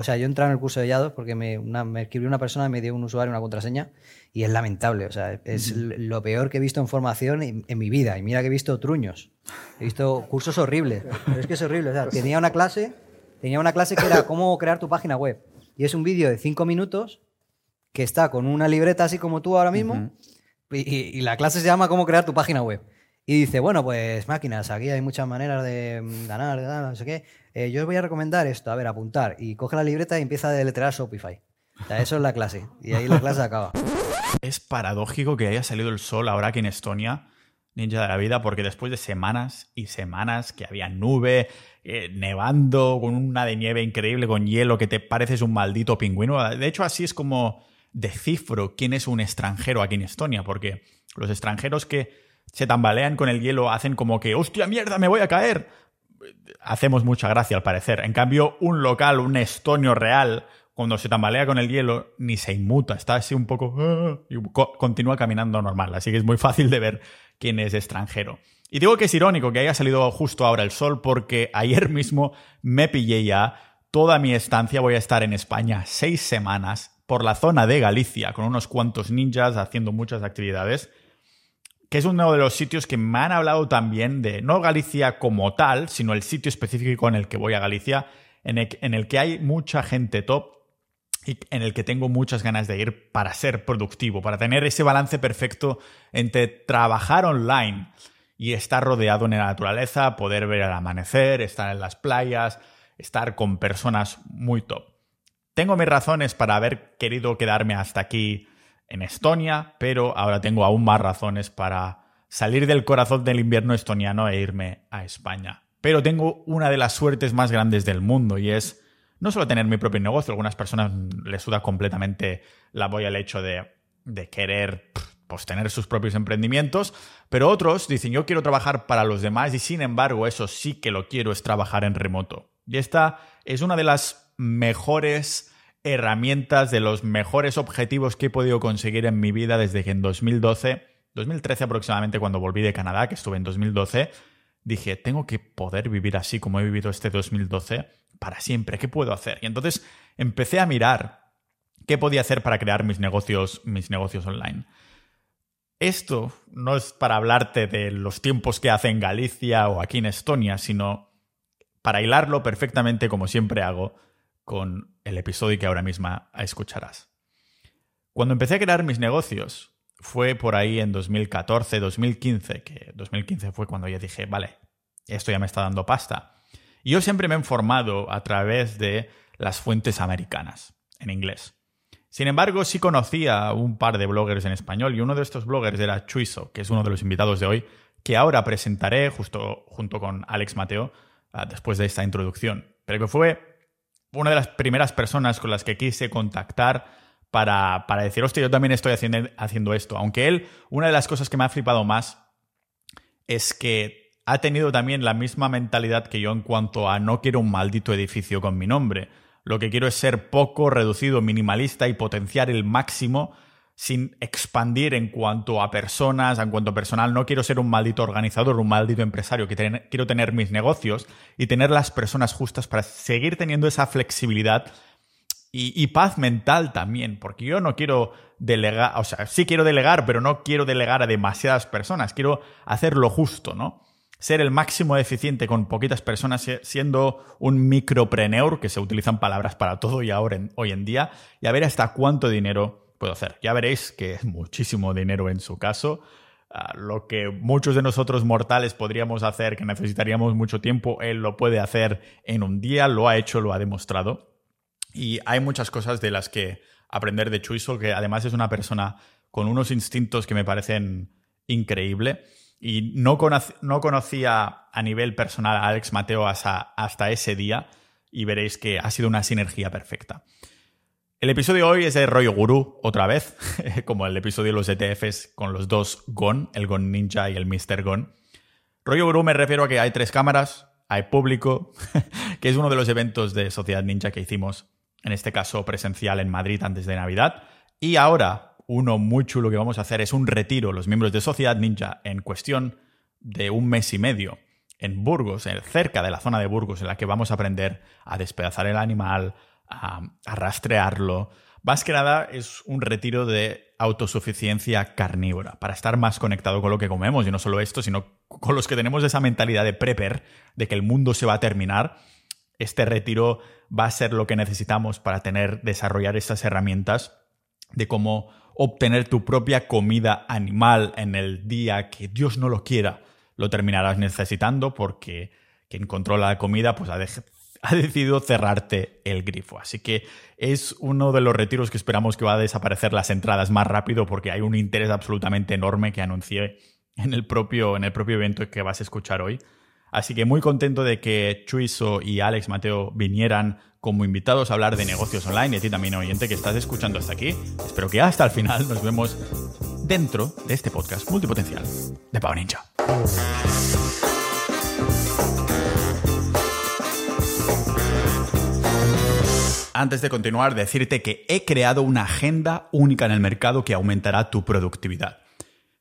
O sea, yo entré en el curso de Yados porque me, me escribió una persona y me dio un usuario, una contraseña, y es lamentable. O sea, es lo peor que he visto en formación en, mi vida. Y mira que he visto truños. He visto cursos horribles. Pero es que es horrible. O sea, tenía una clase, tenía una clase que era cómo crear tu página web. Y es un vídeo de cinco minutos que está con una libreta así como tú ahora mismo. y, la clase se llama cómo crear tu página web. Y dice, bueno, pues máquinas, aquí hay muchas maneras de ganar, de ganar, no sé qué. Eh, yo os voy a recomendar esto, a ver, apuntar. Y coge la libreta y empieza a deletrear Shopify. O sea, eso es la clase. Y ahí la clase acaba. Es paradójico que haya salido el sol ahora aquí en Estonia, ninja de la vida, porque después de semanas y semanas que había nube, eh, nevando, con una de nieve increíble, con hielo, que te pareces un maldito pingüino. De hecho, así es como descifro quién es un extranjero aquí en Estonia, porque los extranjeros que se tambalean con el hielo, hacen como que, hostia mierda, me voy a caer. Hacemos mucha gracia al parecer. En cambio, un local, un estonio real, cuando se tambalea con el hielo, ni se inmuta, está así un poco ah", y continúa caminando normal. Así que es muy fácil de ver quién es extranjero. Y digo que es irónico que haya salido justo ahora el sol porque ayer mismo me pillé ya toda mi estancia. Voy a estar en España seis semanas por la zona de Galicia con unos cuantos ninjas haciendo muchas actividades que es uno de los sitios que me han hablado también de, no Galicia como tal, sino el sitio específico en el que voy a Galicia, en el, que hay mucha gente top y en el que tengo muchas ganas de ir para ser productivo, para tener ese balance perfecto entre trabajar online y estar rodeado en la naturaleza, poder ver el amanecer, estar en las playas, estar con personas muy top. Tengo mis razones para haber querido quedarme hasta aquí en Estonia, pero ahora tengo aún más razones para salir del corazón del invierno estoniano e irme a España. Pero tengo una de las suertes más grandes del mundo y es no solo tener mi propio negocio, a algunas personas les suda completamente la boya el hecho de, de querer pues, tener sus propios emprendimientos, pero otros dicen yo quiero trabajar para los demás y sin embargo eso sí que lo quiero es trabajar en remoto. Y esta es una de las mejores herramientas, de los mejores objetivos que he podido conseguir en mi vida desde que en 2012, 2013 aproximadamente, cuando volví de Canadá, que estuve en 2012, dije, tengo que poder vivir así como he vivido este 2012 para siempre. ¿Qué puedo hacer? Y entonces empecé a mirar qué podía hacer para crear mis negocios, mis negocios online. Esto no es para hablarte de los tiempos que hace en Galicia o aquí en Estonia, sino para hilarlo perfectamente como siempre hago con el episodio que ahora mismo escucharás. Cuando empecé a crear mis negocios, fue por ahí en 2014, 2015, que 2015 fue cuando ya dije, vale, esto ya me está dando pasta. Y yo siempre me he informado a través de las fuentes americanas, en inglés. Sin embargo, sí conocía un par de bloggers en español y uno de estos bloggers era Chuiso, que es uno de los invitados de hoy, que ahora presentaré justo junto con Alex Mateo ah, después de esta introducción. Pero que fue una de las primeras personas con las que quise contactar para, para decir, hostia, yo también estoy haciendo, haciendo esto. Aunque él, una de las cosas que me ha flipado más es que ha tenido también la misma mentalidad que yo en cuanto a no quiero un maldito edificio con mi nombre. Lo que quiero es ser poco, reducido, minimalista y potenciar el máximo sin expandir en cuanto a personas, en cuanto a personal. No quiero ser un maldito organizador, un maldito empresario, quiero tener mis negocios y tener las personas justas para seguir teniendo esa flexibilidad y, paz mental también, porque yo no quiero delegar, o sea, sí quiero delegar, pero no quiero delegar a demasiadas personas, quiero hacer lo justo, ¿no? Ser el máximo eficiente con poquitas personas, siendo un micropreneur, que se utilizan palabras para todo y ahora hoy en día, y a ver hasta cuánto dinero puedo hacer. Ya veréis que es muchísimo dinero en su caso. Ah, lo que muchos de nosotros mortales podríamos hacer, que necesitaríamos mucho tiempo, él lo puede hacer en un día, lo ha hecho, lo ha demostrado. Y hay muchas cosas de las que aprender de Chuiso, que además es una persona con unos instintos que me parecen increíble. Y no, no conocía a nivel personal a Alex Mateo hasta, hasta ese día y veréis que ha sido una sinergia perfecta. El episodio de hoy es de rollo gurú, otra vez, como el episodio de los ETFs con los dos GON, el GON Ninja y el Mr. GON. Rollo gurú me refiero a que hay tres cámaras, hay público, que es uno de los eventos de Sociedad Ninja que hicimos, en este caso presencial en Madrid antes de Navidad. Y ahora, uno muy chulo que vamos a hacer es un retiro, los miembros de Sociedad Ninja, en cuestión de un mes y medio, en Burgos, cerca de la zona de Burgos, en la que vamos a aprender a despedazar el animal, a, a rastrearlo. Más que nada es un retiro de autosuficiencia carnívora, para estar más conectado con lo que comemos, y no solo esto, sino con los que tenemos esa mentalidad de prepper, de que el mundo se va a terminar. Este retiro va a ser lo que necesitamos para tener, desarrollar estas herramientas de cómo obtener tu propia comida animal en el día que Dios no lo quiera, lo terminarás necesitando porque quien controla la comida pues ha, ha decidido cerrarte el grifo. Así que es uno de los retiros que esperamos que va a desaparecer las entradas más rápido porque hay un interés absolutamente enorme que anuncié en el propio, en el propio evento que vas a escuchar hoy. Así que muy contento de que Chuiso y Alex Mateo vinieran como invitados a hablar de negocios online y a ti también, oyente, que estás escuchando hasta aquí. Espero que hasta el final nos vemos dentro de este podcast multipotencial de Pau Ninja. Antes de continuar, decirte que he creado una agenda única en el mercado que aumentará tu productividad.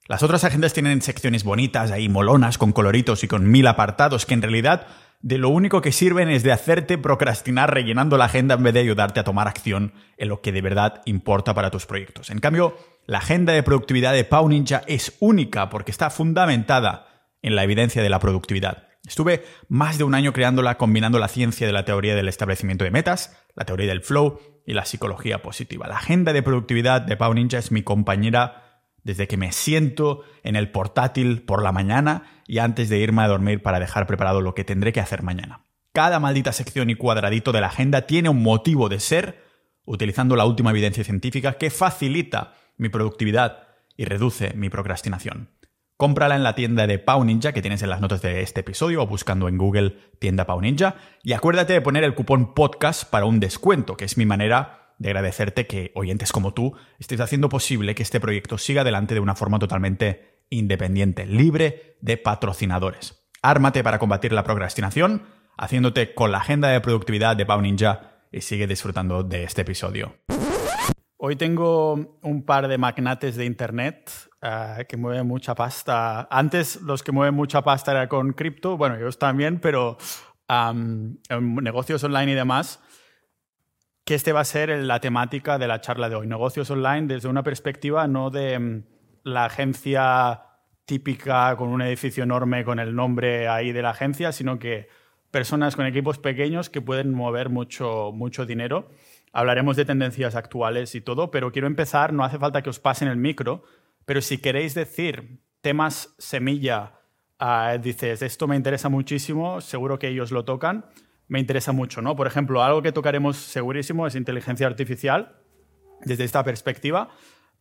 Las otras agendas tienen secciones bonitas, ahí molonas, con coloritos y con mil apartados que en realidad de lo único que sirven es de hacerte procrastinar rellenando la agenda en vez de ayudarte a tomar acción en lo que de verdad importa para tus proyectos. En cambio, la agenda de productividad de Pau Ninja es única porque está fundamentada en la evidencia de la productividad. Estuve más de un año creándola combinando la ciencia de la teoría del establecimiento de metas, la teoría del flow y la psicología positiva. La agenda de productividad de Pau Ninja es mi compañera desde que me siento en el portátil por la mañana y antes de irme a dormir para dejar preparado lo que tendré que hacer mañana. Cada maldita sección y cuadradito de la agenda tiene un motivo de ser, utilizando la última evidencia científica que facilita mi productividad y reduce mi procrastinación. Cómprala en la tienda de Pau Ninja que tienes en las notas de este episodio o buscando en Google tienda Pau Ninja. Y acuérdate de poner el cupón podcast para un descuento, que es mi manera de agradecerte que oyentes como tú estés haciendo posible que este proyecto siga adelante de una forma totalmente independiente, libre de patrocinadores. Ármate para combatir la procrastinación, haciéndote con la agenda de productividad de Pau Ninja y sigue disfrutando de este episodio. Hoy tengo un par de magnates de Internet uh, que mueven mucha pasta. Antes los que mueven mucha pasta era con cripto, bueno, ellos también, pero um, en negocios online y demás, que este va a ser la temática de la charla de hoy. Negocios online desde una perspectiva no de um, la agencia típica con un edificio enorme con el nombre ahí de la agencia, sino que personas con equipos pequeños que pueden mover mucho, mucho dinero hablaremos de tendencias actuales y todo, pero quiero empezar, no hace falta que os pasen el micro, pero si queréis decir temas semilla, uh, dices, esto me interesa muchísimo, seguro que ellos lo tocan, me interesa mucho, ¿no? Por ejemplo, algo que tocaremos segurísimo es inteligencia artificial desde esta perspectiva.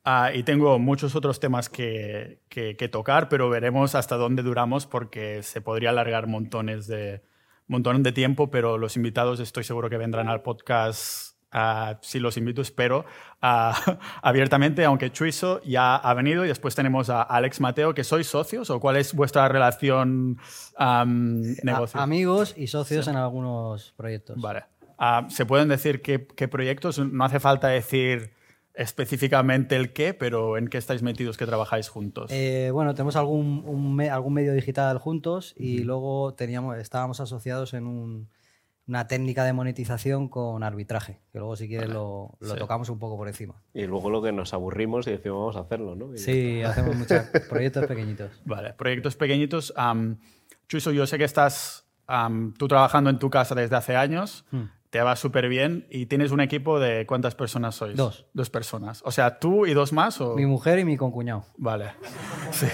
Uh, y tengo muchos otros temas que, que, que, tocar, pero veremos hasta dónde duramos porque se podría alargar montones de, montón de tiempo, pero los invitados estoy seguro que vendrán al podcast Uh, si los invito, espero, uh, abiertamente, aunque Chuiso ya ha venido y después tenemos a Alex Mateo, que sois socios o cuál es vuestra relación um, negocio? amigos y socios sí. en algunos proyectos. Vale. Uh, ¿Se pueden decir qué, qué, proyectos? No hace falta decir específicamente el qué, pero ¿en qué estáis metidos que trabajáis juntos? Eh, bueno, tenemos algún, un, algún medio digital juntos y -huh. luego teníamos, estábamos asociados en un una técnica de monetización con arbitraje, que luego si quieres lo, lo sí. tocamos un poco por encima. Y luego lo que nos aburrimos y decimos vamos a hacerlo, ¿no? Y sí, hacemos muchos proyectos pequeñitos. Vale, proyectos pequeñitos. Um, Chuiso, yo sé que estás um, tú trabajando en tu casa desde hace años, hmm. te va súper bien y tienes un equipo de ¿cuántas personas sois? Dos. Dos personas. O sea, tú y dos más o... Mi mujer y mi concuñado. Vale. Sí.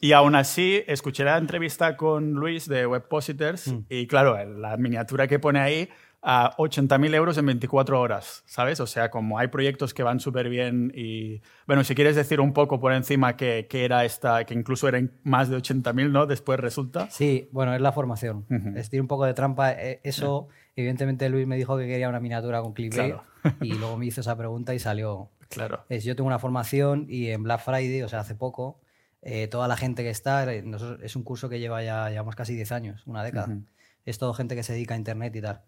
Y aún así, escuché la entrevista con Luis de Webpositors mm. y claro, la miniatura que pone ahí, a 80.000 euros en 24 horas, ¿sabes? O sea, como hay proyectos que van súper bien y, bueno, si quieres decir un poco por encima que, que era esta, que incluso eran más de 80.000, ¿no? Después resulta. Sí, bueno, es la formación. Uh -huh. Es un poco de trampa. Eso, yeah. evidentemente, Luis me dijo que quería una miniatura con clickbait claro. y luego me hizo esa pregunta y salió. Claro. Es, yo tengo una formación y en Black Friday, o sea, hace poco, eh, toda la gente que está, eh, nosotros, es un curso que lleva ya, llevamos casi 10 años, una década. Uh -huh. Es todo gente que se dedica a Internet y tal.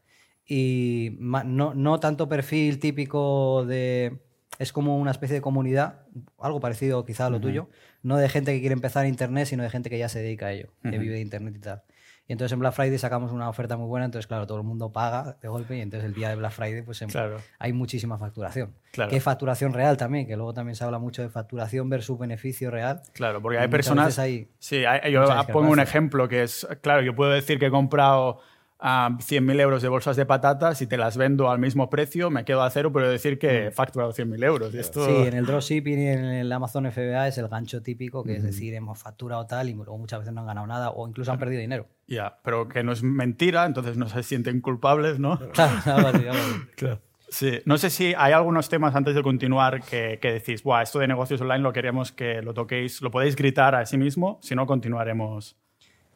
Y no, no tanto perfil típico de... Es como una especie de comunidad, algo parecido quizá a lo uh -huh. tuyo, no de gente que quiere empezar Internet, sino de gente que ya se dedica a ello, uh -huh. que vive de Internet y tal. Y entonces en Black Friday sacamos una oferta muy buena, entonces claro, todo el mundo paga de golpe y entonces el día de Black Friday pues em- Claro. hay muchísima facturación. Claro. Que es facturación real también, que luego también se habla mucho de facturación versus beneficio real. Claro, porque hay personas. hay sí, hay- yo pongo un ejemplo que es. Claro, yo puedo decir que he comprado ah, 100.000 euros de bolsas de patatas y te las vendo al mismo precio, me quedo a cero, pero decir que he facturado 100.000 euros. Esto, Mm. Sí, en el dropshipping y en el Amazon FBA es el gancho típico, que es decir, hemos facturado tal y luego muchas veces no han ganado nada o incluso han perdido dinero. Ya, pero que no es mentira, entonces no se sienten culpables, ¿no? Claro, algo así. Sí, no sé si hay algunos temas antes de continuar que, que decís, Buah, esto de negocios online lo queríamos que lo toquéis, lo podéis gritar a sí mismo, si no continuaremos.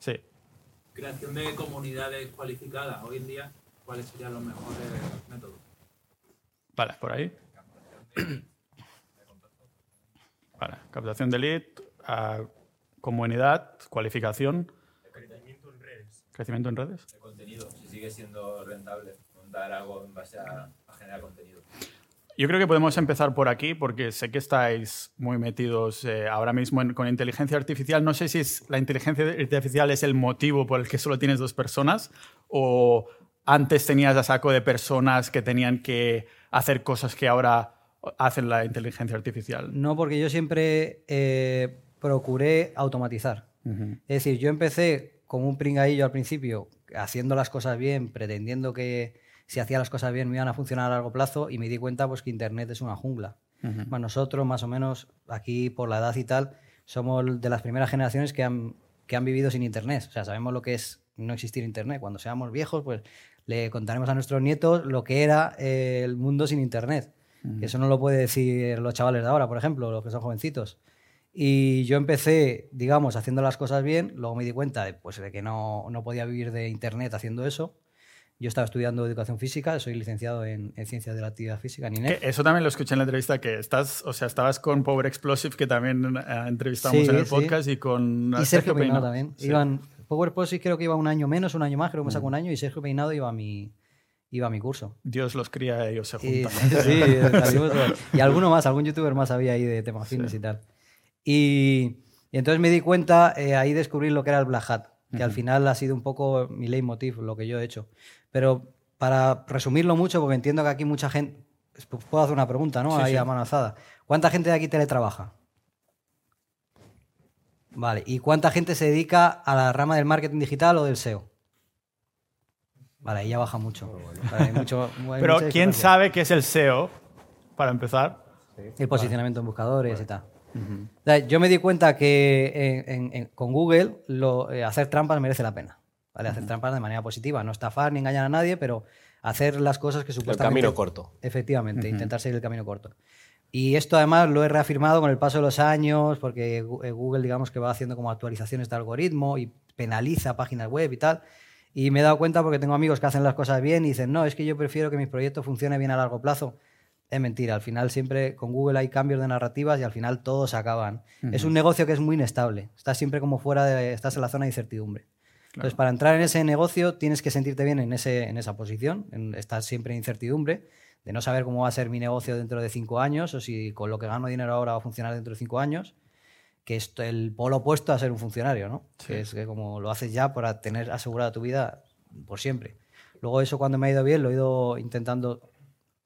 Sí. Creación de comunidades cualificadas. Hoy en día, ¿cuáles serían los mejores métodos? Vale, por ahí. Vale, captación de lead, comunidad, cualificación, Crecimiento en redes crecimiento en redes. de contenido, si sigue siendo rentable montar algo en base a, a generar contenido. Yo creo que podemos empezar por aquí porque sé que estáis muy metidos eh, ahora mismo en- con inteligencia artificial. No sé si es- la inteligencia artificial es el motivo por el que solo tienes dos personas o antes tenías a saco de personas que tenían que hacer cosas que ahora hacen la inteligencia artificial. No, porque yo siempre eh, procuré automatizar. Es decir, yo empecé como un pringadillo al principio, haciendo las cosas bien, pretendiendo que si hacía las cosas bien me iban a funcionar a largo plazo y me di cuenta pues que Internet es una jungla. Bueno, nosotros, más o menos, aquí por la edad y tal, somos de las primeras generaciones que han, que han vivido sin Internet. O sea, sabemos lo que es no existir Internet. Cuando seamos viejos, pues le contaremos a nuestros nietos lo que era eh, el mundo sin Internet. Eso no lo puede decir los chavales de ahora, por ejemplo, los que son jovencitos. Y yo empecé, digamos, haciendo las cosas bien, luego me di cuenta de, pues, de que no, no podía vivir de Internet haciendo eso. Yo estaba estudiando educación física, soy licenciado en, en ciencias de la actividad física, en INEF. Que eso también lo escuché en la entrevista que estás, o sea, estabas con Power Explosive que también eh, entrevistamos Sí, en el sí. podcast y con Y Sergio Peinado Peinado. también. Sí. Mm. Iban, Power Post creo que iba un año menos, un año más, creo que me sacó un año, y Sergio Peinado iba a mi, iba a mi curso. Dios los cría, ellos se Y, juntan. sí, salimos todos. y alguno más, algún youtuber más había ahí de tema fitness y tal. Y, y entonces me di cuenta, eh, ahí descubrí lo que era el Black Hat, que al final ha sido un poco mi leitmotiv, lo que yo he hecho. Pero para resumirlo mucho, porque entiendo que aquí mucha gente... Puedo hacer una pregunta, ¿no? Sí, ahí sí. a mano alzada. ¿Cuánta gente de aquí teletrabaja? Vale. ¿Y cuánta gente se dedica a la rama del marketing digital o del SEO? Vale, ahí ya baja mucho. Vale, hay mucho- hay Pero ¿quién sabe qué es el SEO? Para empezar. El posicionamiento en buscadores y tal. O sea, Yo me di cuenta que en- en- en- con Google lo- eh, hacer trampas merece la pena. ¿Vale? Hacer trampas de manera positiva. No estafar ni engañar a nadie, pero hacer las cosas que El supuestamente... camino corto. Efectivamente, intentar seguir el camino corto. Y esto además lo he reafirmado con el paso de los años, porque eh, Google, digamos que va haciendo como actualizaciones de algoritmo y penaliza páginas web y tal. Y me he dado cuenta porque tengo amigos que hacen las cosas bien y dicen, no, es que yo prefiero que mi proyecto funcione bien a largo plazo. Es mentira, al final siempre con Google hay cambios de narrativas y al final todos acaban. Es un negocio que es muy inestable, estás siempre como fuera de, estás en la zona de incertidumbre. Entonces, para entrar en ese negocio tienes que sentirte bien en, ese, en esa posición, en, estás siempre en incertidumbre, de no saber cómo va a ser mi negocio dentro de cinco años o si con lo que gano dinero ahora va a funcionar dentro de cinco años, que es el polo opuesto a ser un funcionario, ¿no? Que es que como lo haces ya para tener asegurada tu vida por siempre. Luego eso cuando me ha ido bien lo he ido intentando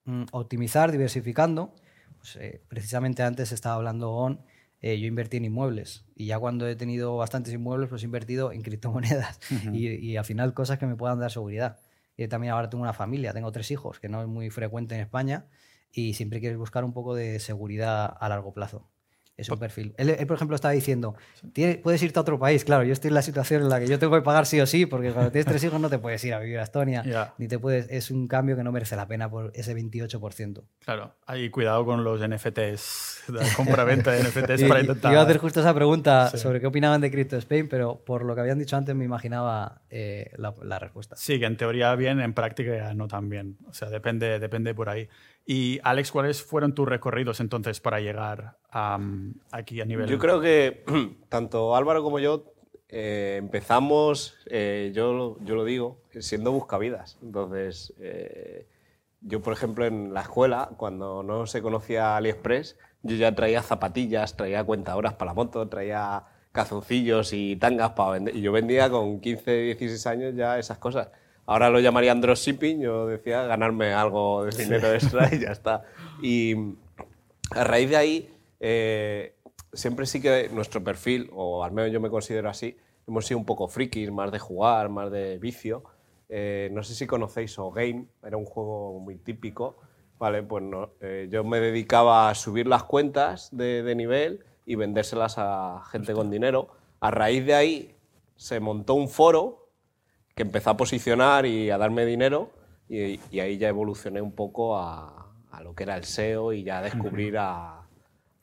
mm, optimizar, diversificando. Pues, eh, precisamente antes estaba hablando con, eh, yo invertí en inmuebles y ya cuando he tenido bastantes inmuebles pues he invertido en criptomonedas y, y al final cosas que me puedan dar seguridad. Y también ahora tengo una familia, tengo tres hijos, que no es muy frecuente en España y siempre quieres buscar un poco de seguridad a largo plazo. Es un perfil. Él, él, por ejemplo, estaba diciendo, "Tiene- puedes irte a otro país. Claro, yo estoy en la situación en la que yo tengo que pagar sí o sí, porque cuando tienes tres hijos no te puedes ir a vivir a Estonia, ni te puedes... Es un cambio que no merece la pena por ese 28%. Claro, ahí cuidado con los NFTs, la compra-venta de NFTs para intentar. Iba a hacer justo esa pregunta Sí. sobre qué opinaban de Crypto Spain, pero por lo que habían dicho antes me imaginaba eh, la, la respuesta. Sí, que en teoría bien, en práctica no tan bien. O sea, depende, depende por ahí. Y Alex, ¿cuáles fueron tus recorridos entonces para llegar aquí a nivel? Yo creo que tanto Álvaro como yo eh, empezamos, eh, yo, yo lo digo, siendo buscavidas. Entonces, eh, yo, por ejemplo, en la escuela, cuando no se conocía AliExpress, yo ya traía zapatillas, traía cuentadoras para la moto, traía calzoncillos y tangas para vender. Y yo vendía con 15, 16 años ya esas cosas. Ahora lo llamarían dropshipping, yo decía ganarme algo de dinero extra y ya está. Y a raíz de ahí, eh, siempre sí que nuestro perfil, o al menos yo me considero así, hemos sido un poco frikis, más de jugar, más de vicio. Eh, no sé si conocéis O Game, era un juego muy típico. Vale, pues no, eh, yo me dedicaba a subir las cuentas de, de nivel y vendérselas a gente con dinero. A raíz de ahí se montó un foro que empezó a posicionar y a darme dinero y, y ahí ya evolucioné un poco a, a lo que era el SEO y ya a descubrir a,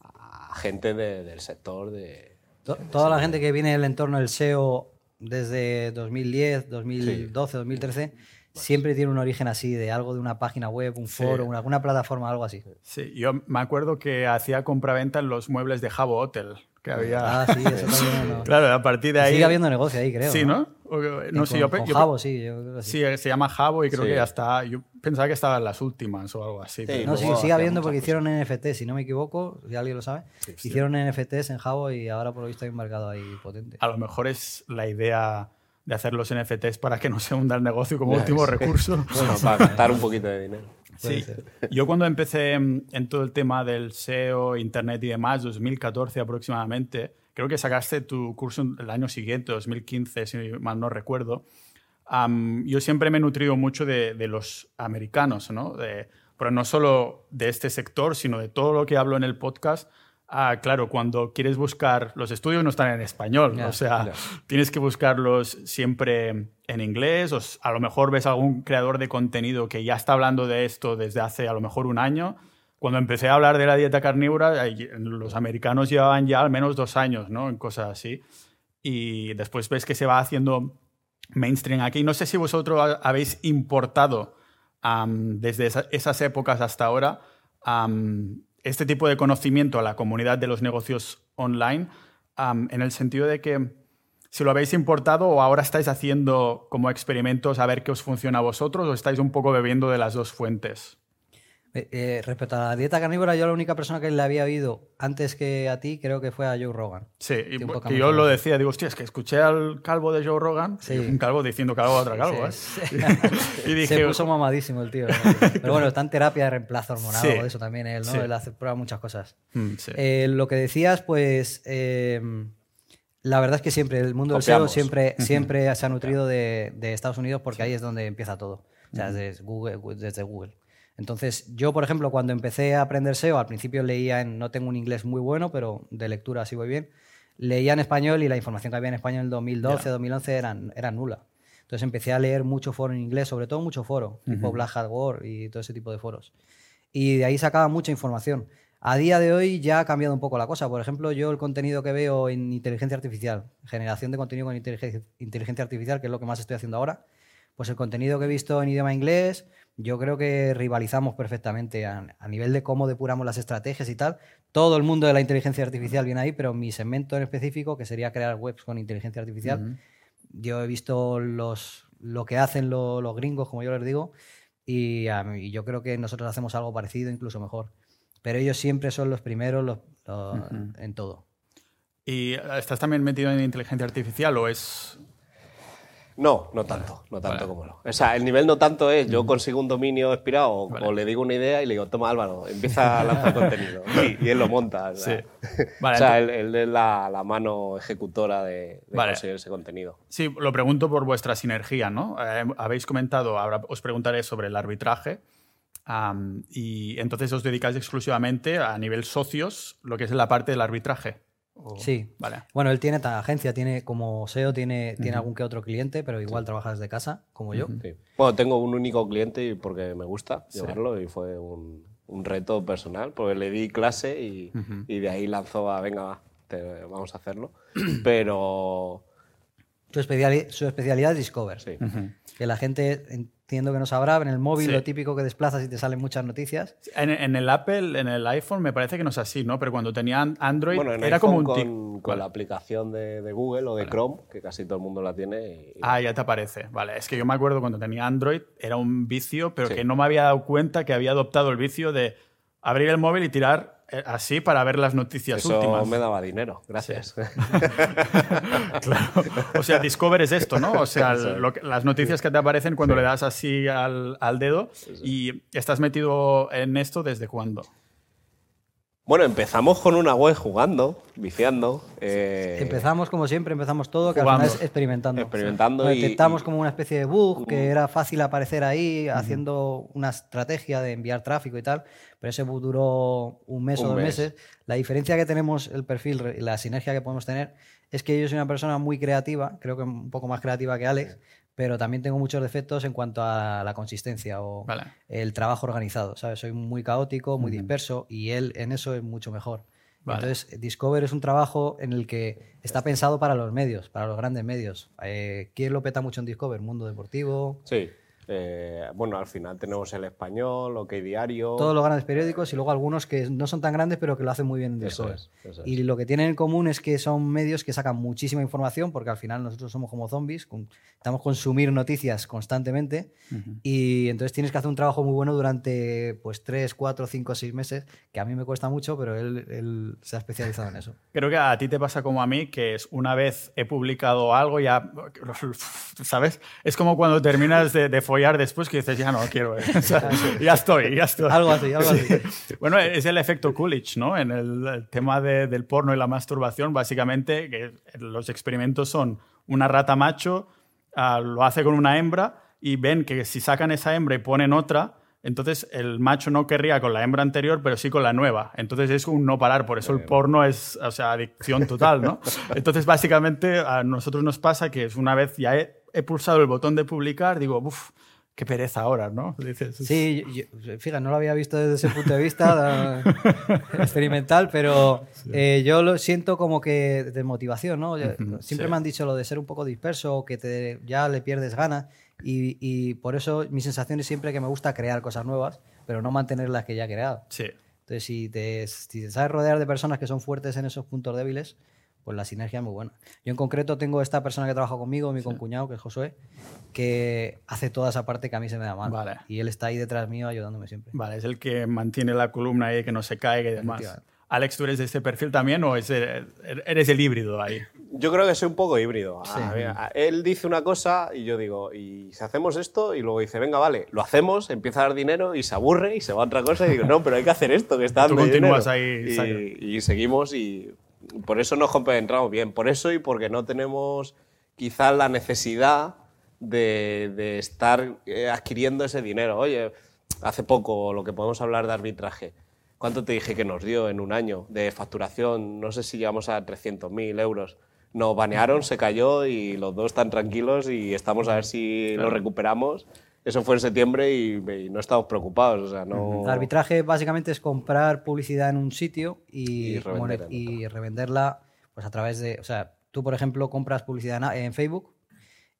a gente de- del sector de... To- Toda la gente que viene del entorno del SEO desde 2010, 2012, 2013, siempre tiene un origen así, de algo de una página web, un foro, una, alguna plataforma, algo así. Sí, yo me acuerdo que hacía compraventa en los muebles de Jabo Hotel, que había... Ah, sí, eso también. no. Claro, a partir de ahí... Sigue habiendo negocio ahí, creo. Sí, ¿no? O- No sé, con- yo, con yo Jabo, sí, yo creo que sí. Sí, se llama Jabo y creo Sí. que ya está. Yo pensaba que estaba en las últimas o algo así. Sí, pero- No, sí, sigue habiendo porque cosas. hicieron NFT, si no me equivoco, si alguien lo sabe. hicieron NFTs en Jabo y ahora por lo visto hay un mercado ahí potente. A lo mejor es la idea de hacer los NFTs para que no se hunda el negocio como último sí. recurso. Bueno, para gastar un poquito de dinero. Sí. Yo cuando empecé en en todo el tema del SEO, Internet y demás, 2014 aproximadamente, creo que sacaste tu curso el año siguiente, 2015, si mal no recuerdo. Am, yo siempre me he nutrido mucho de, de los americanos, ¿no? De- pero no solo de este sector, sino de todo lo que hablo en el podcast. Ah, claro, cuando quieres buscar, los estudios no están en español, Ya, o sea, ya. tienes que buscarlos siempre en inglés, o a lo mejor ves algún creador de contenido que ya está hablando de esto desde hace a lo mejor un año. Cuando empecé a hablar de la dieta carnívora, los americanos llevaban ya al menos dos años, ¿no? En cosas así. Y después ves que se va haciendo mainstream aquí. No sé si vosotros ha- habéis importado am, desde esa- esas épocas hasta ahora am, este tipo de conocimiento a la comunidad de los negocios online, am, en el sentido de que si lo habéis importado o ahora estáis haciendo como experimentos a ver qué os funciona a vosotros o estáis un poco bebiendo de las dos fuentes. Eh, eh, respecto a la dieta carnívora, yo la única persona que le había oído antes que a ti creo que fue a Joe Rogan. Sí, y yo lo decía, digo, hostia, es que escuché al calvo de Joe Rogan, Sí. un calvo diciendo calvo a otro calvo, Sí, ¿eh? sí. y dije, Se puso mamadísimo el tío. ¿no? Pero bueno, está en terapia de reemplazo hormonal o de eso también él, ¿no? Él hace prueba muchas cosas. "Mm, sí". Eh, lo que decías, pues la verdad es que siempre el mundo del. SEO siempre, siempre se ha nutrido de, de Estados Unidos porque ahí es donde empieza todo. O sea, desde Google, desde Google. Entonces, yo, por ejemplo, cuando empecé a aprender SEO, al principio leía en, no tengo un inglés muy bueno, pero de lectura así voy bien, leía en español y la información que había en español en 2012, 2011 era, nula. Entonces empecé a leer mucho foro en inglés, sobre todo mucho foro, tipo Black Hat War y todo ese tipo de foros y de ahí sacaba mucha información. A día de hoy ya ha cambiado un poco la cosa. Por ejemplo, yo el contenido que veo en inteligencia artificial, generación de contenido con inteligencia artificial, que es lo que más estoy haciendo ahora, pues el contenido que he visto en idioma inglés, yo creo que rivalizamos perfectamente a, a nivel de cómo depuramos las estrategias y tal. Todo el mundo de la inteligencia artificial viene ahí, pero mi segmento en específico, que sería crear webs con inteligencia artificial, yo he visto los, lo que hacen lo- los gringos, como yo les digo, y, a mí- yo creo que nosotros hacemos algo parecido, incluso mejor. Pero ellos siempre son los primeros los- los- en todo. ¿Y estás también metido en inteligencia artificial o es No, no tanto, no tanto como no. O sea, el nivel no tanto es yo consigo un dominio expirado o, o le digo una idea y le digo, toma Álvaro, empieza a lanzar contenido. Y, y él lo monta. o sea. Sí. Vale, o sea, él, él es la, la mano ejecutora de, de Vale. conseguir ese contenido. Sí, lo pregunto por vuestra sinergia, ¿no? Eh, habéis comentado, ahora os preguntaré sobre el arbitraje. y entonces os dedicáis exclusivamente a nivel socios, lo que es la parte del arbitraje. O- Sí. Vale. Bueno, él tiene ta- agencia, tiene como SEO, tiene, tiene algún que otro cliente, pero igual trabaja desde casa, como yo. Sí. Bueno, tengo un único cliente y porque me gusta llevarlo y fue un, un reto personal, porque le di clase y, y de ahí lanzó a, venga, va, te- vamos a hacerlo. Pero Su, especiali- su especialidad es Discover. sí, Que la gente entiendo que no sabrá, en el móvil Sí. lo típico que desplazas y te salen muchas noticias. En, en el Apple, en el iPhone, me parece que no es así, ¿no? Pero cuando tenía an- Android, bueno, en era iPhone como un tic. con, con la aplicación de, de Google o de Chrome, que casi todo el mundo la tiene. y- Ah, ya te aparece. Vale, es que yo me acuerdo cuando tenía Android, era un vicio, pero Sí. que no me había dado cuenta que había adoptado el vicio de abrir el móvil y tirar así para ver las noticias Eso últimas. me daba dinero, gracias. Claro. O sea, Discover es esto, ¿no? O sea, lo que- las noticias que te aparecen cuando le das así al, al dedo. ¿Y estás metido en esto desde cuándo? Bueno, empezamos con una web jugando, viciando. eh, Empezamos como siempre, empezamos todo, que Jugando. al final es experimentando. Experimentando Lo y- detectamos y- como una especie de bug, que era fácil aparecer ahí, haciendo una estrategia de enviar tráfico y tal, pero ese bug duró un mes Un o dos mes. meses. La diferencia que tenemos, el perfil y la sinergia que podemos tener, es que yo soy una persona muy creativa, creo que un poco más creativa que Alex, pero también tengo muchos defectos en cuanto a la consistencia o Vale. el trabajo organizado, ¿sabes? Soy muy caótico, muy disperso y él en eso es mucho mejor. Vale. Entonces, Discover es un trabajo en el que está pensado para los medios, para los grandes medios. Eh, ¿Quién lo peta mucho en Discover? Mundo Deportivo, Sí. Eh, bueno, al final tenemos el español, OK Diario. todos los grandes periódicos y luego algunos que no son tan grandes pero que lo hacen muy bien en Eso es, eso es. Y lo que tienen en común es que son medios que sacan muchísima información porque al final nosotros somos como zombies, con- estamos consumir noticias constantemente y entonces tienes que hacer un trabajo muy bueno durante pues 3, 4, 5, 6 meses, que a mí me cuesta mucho, pero él, él se ha especializado en eso. Creo que a ti te pasa como a mí, que es una vez he publicado algo, ya. ¿Sabes? Es como cuando terminas de, de follar después que dices, ya no quiero. O sea, ya estoy, ya estoy. Algo así, algo así. Bueno, es el efecto Coolidge, ¿no? En el, el tema de- del porno y la masturbación, básicamente, que los experimentos son una rata macho, ah, lo hace con una hembra y ven que si sacan esa hembra y ponen otra, entonces el macho no querría con la hembra anterior, pero sí con la nueva. Entonces es un no parar, por eso el porno es, o sea, adicción total, ¿no? Entonces básicamente a nosotros nos pasa que es una vez ya he, he pulsado el botón de publicar, digo, uff, qué pereza ahora, ¿no? Dices, Sí, yo- yo- fíjate, no lo había visto desde ese punto de vista experimental, pero eh, yo lo siento como que de motivación, ¿no? Yo- Siempre sí. me han dicho lo de ser un poco disperso, que te, ya le pierdes ganas, y, y por eso mi sensación es siempre que me gusta crear cosas nuevas, pero no mantener las que ya he creado. Sí. Entonces, si te, si te sabes rodear de personas que son fuertes en esos puntos débiles, pues la sinergia es muy buena. Yo en concreto tengo esta persona que trabaja conmigo, mi concuñado, que es Josué, que hace toda esa parte que a mí se me da mal. Vale. Y él está ahí detrás mío ayudándome siempre. Vale, es el que mantiene la columna ahí, que no se caiga y demás. Alex, ¿tú eres de este perfil también o es el- eres el híbrido ahí? Yo creo que soy un poco híbrido. Sí. A ver, a- él dice una cosa y yo digo, y si hacemos esto, y luego dice, venga, vale, lo hacemos, empieza a dar dinero y se aburre y se va a otra cosa y digo, no, pero hay que hacer esto, que está Tú dando continúas dinero". ahí, y seguimos y por eso nos compenetramos bien. Por eso y porque no tenemos quizás la necesidad de, de estar eh, adquiriendo ese dinero. Oye, hace poco lo que podemos hablar de arbitraje. ¿Cuánto te dije que nos dio en un año de facturación? No sé si llegamos a 300.000 euros. Nos banearon, se cayó y los dos están tranquilos y estamos a ver si lo recuperamos. Eso fue en septiembre y, y no estamos preocupados. O sea, no... El arbitraje básicamente es comprar publicidad en un sitio y, Y revender monet- en y revenderla pues a través de... O sea, tú, por ejemplo, compras publicidad en, Facebook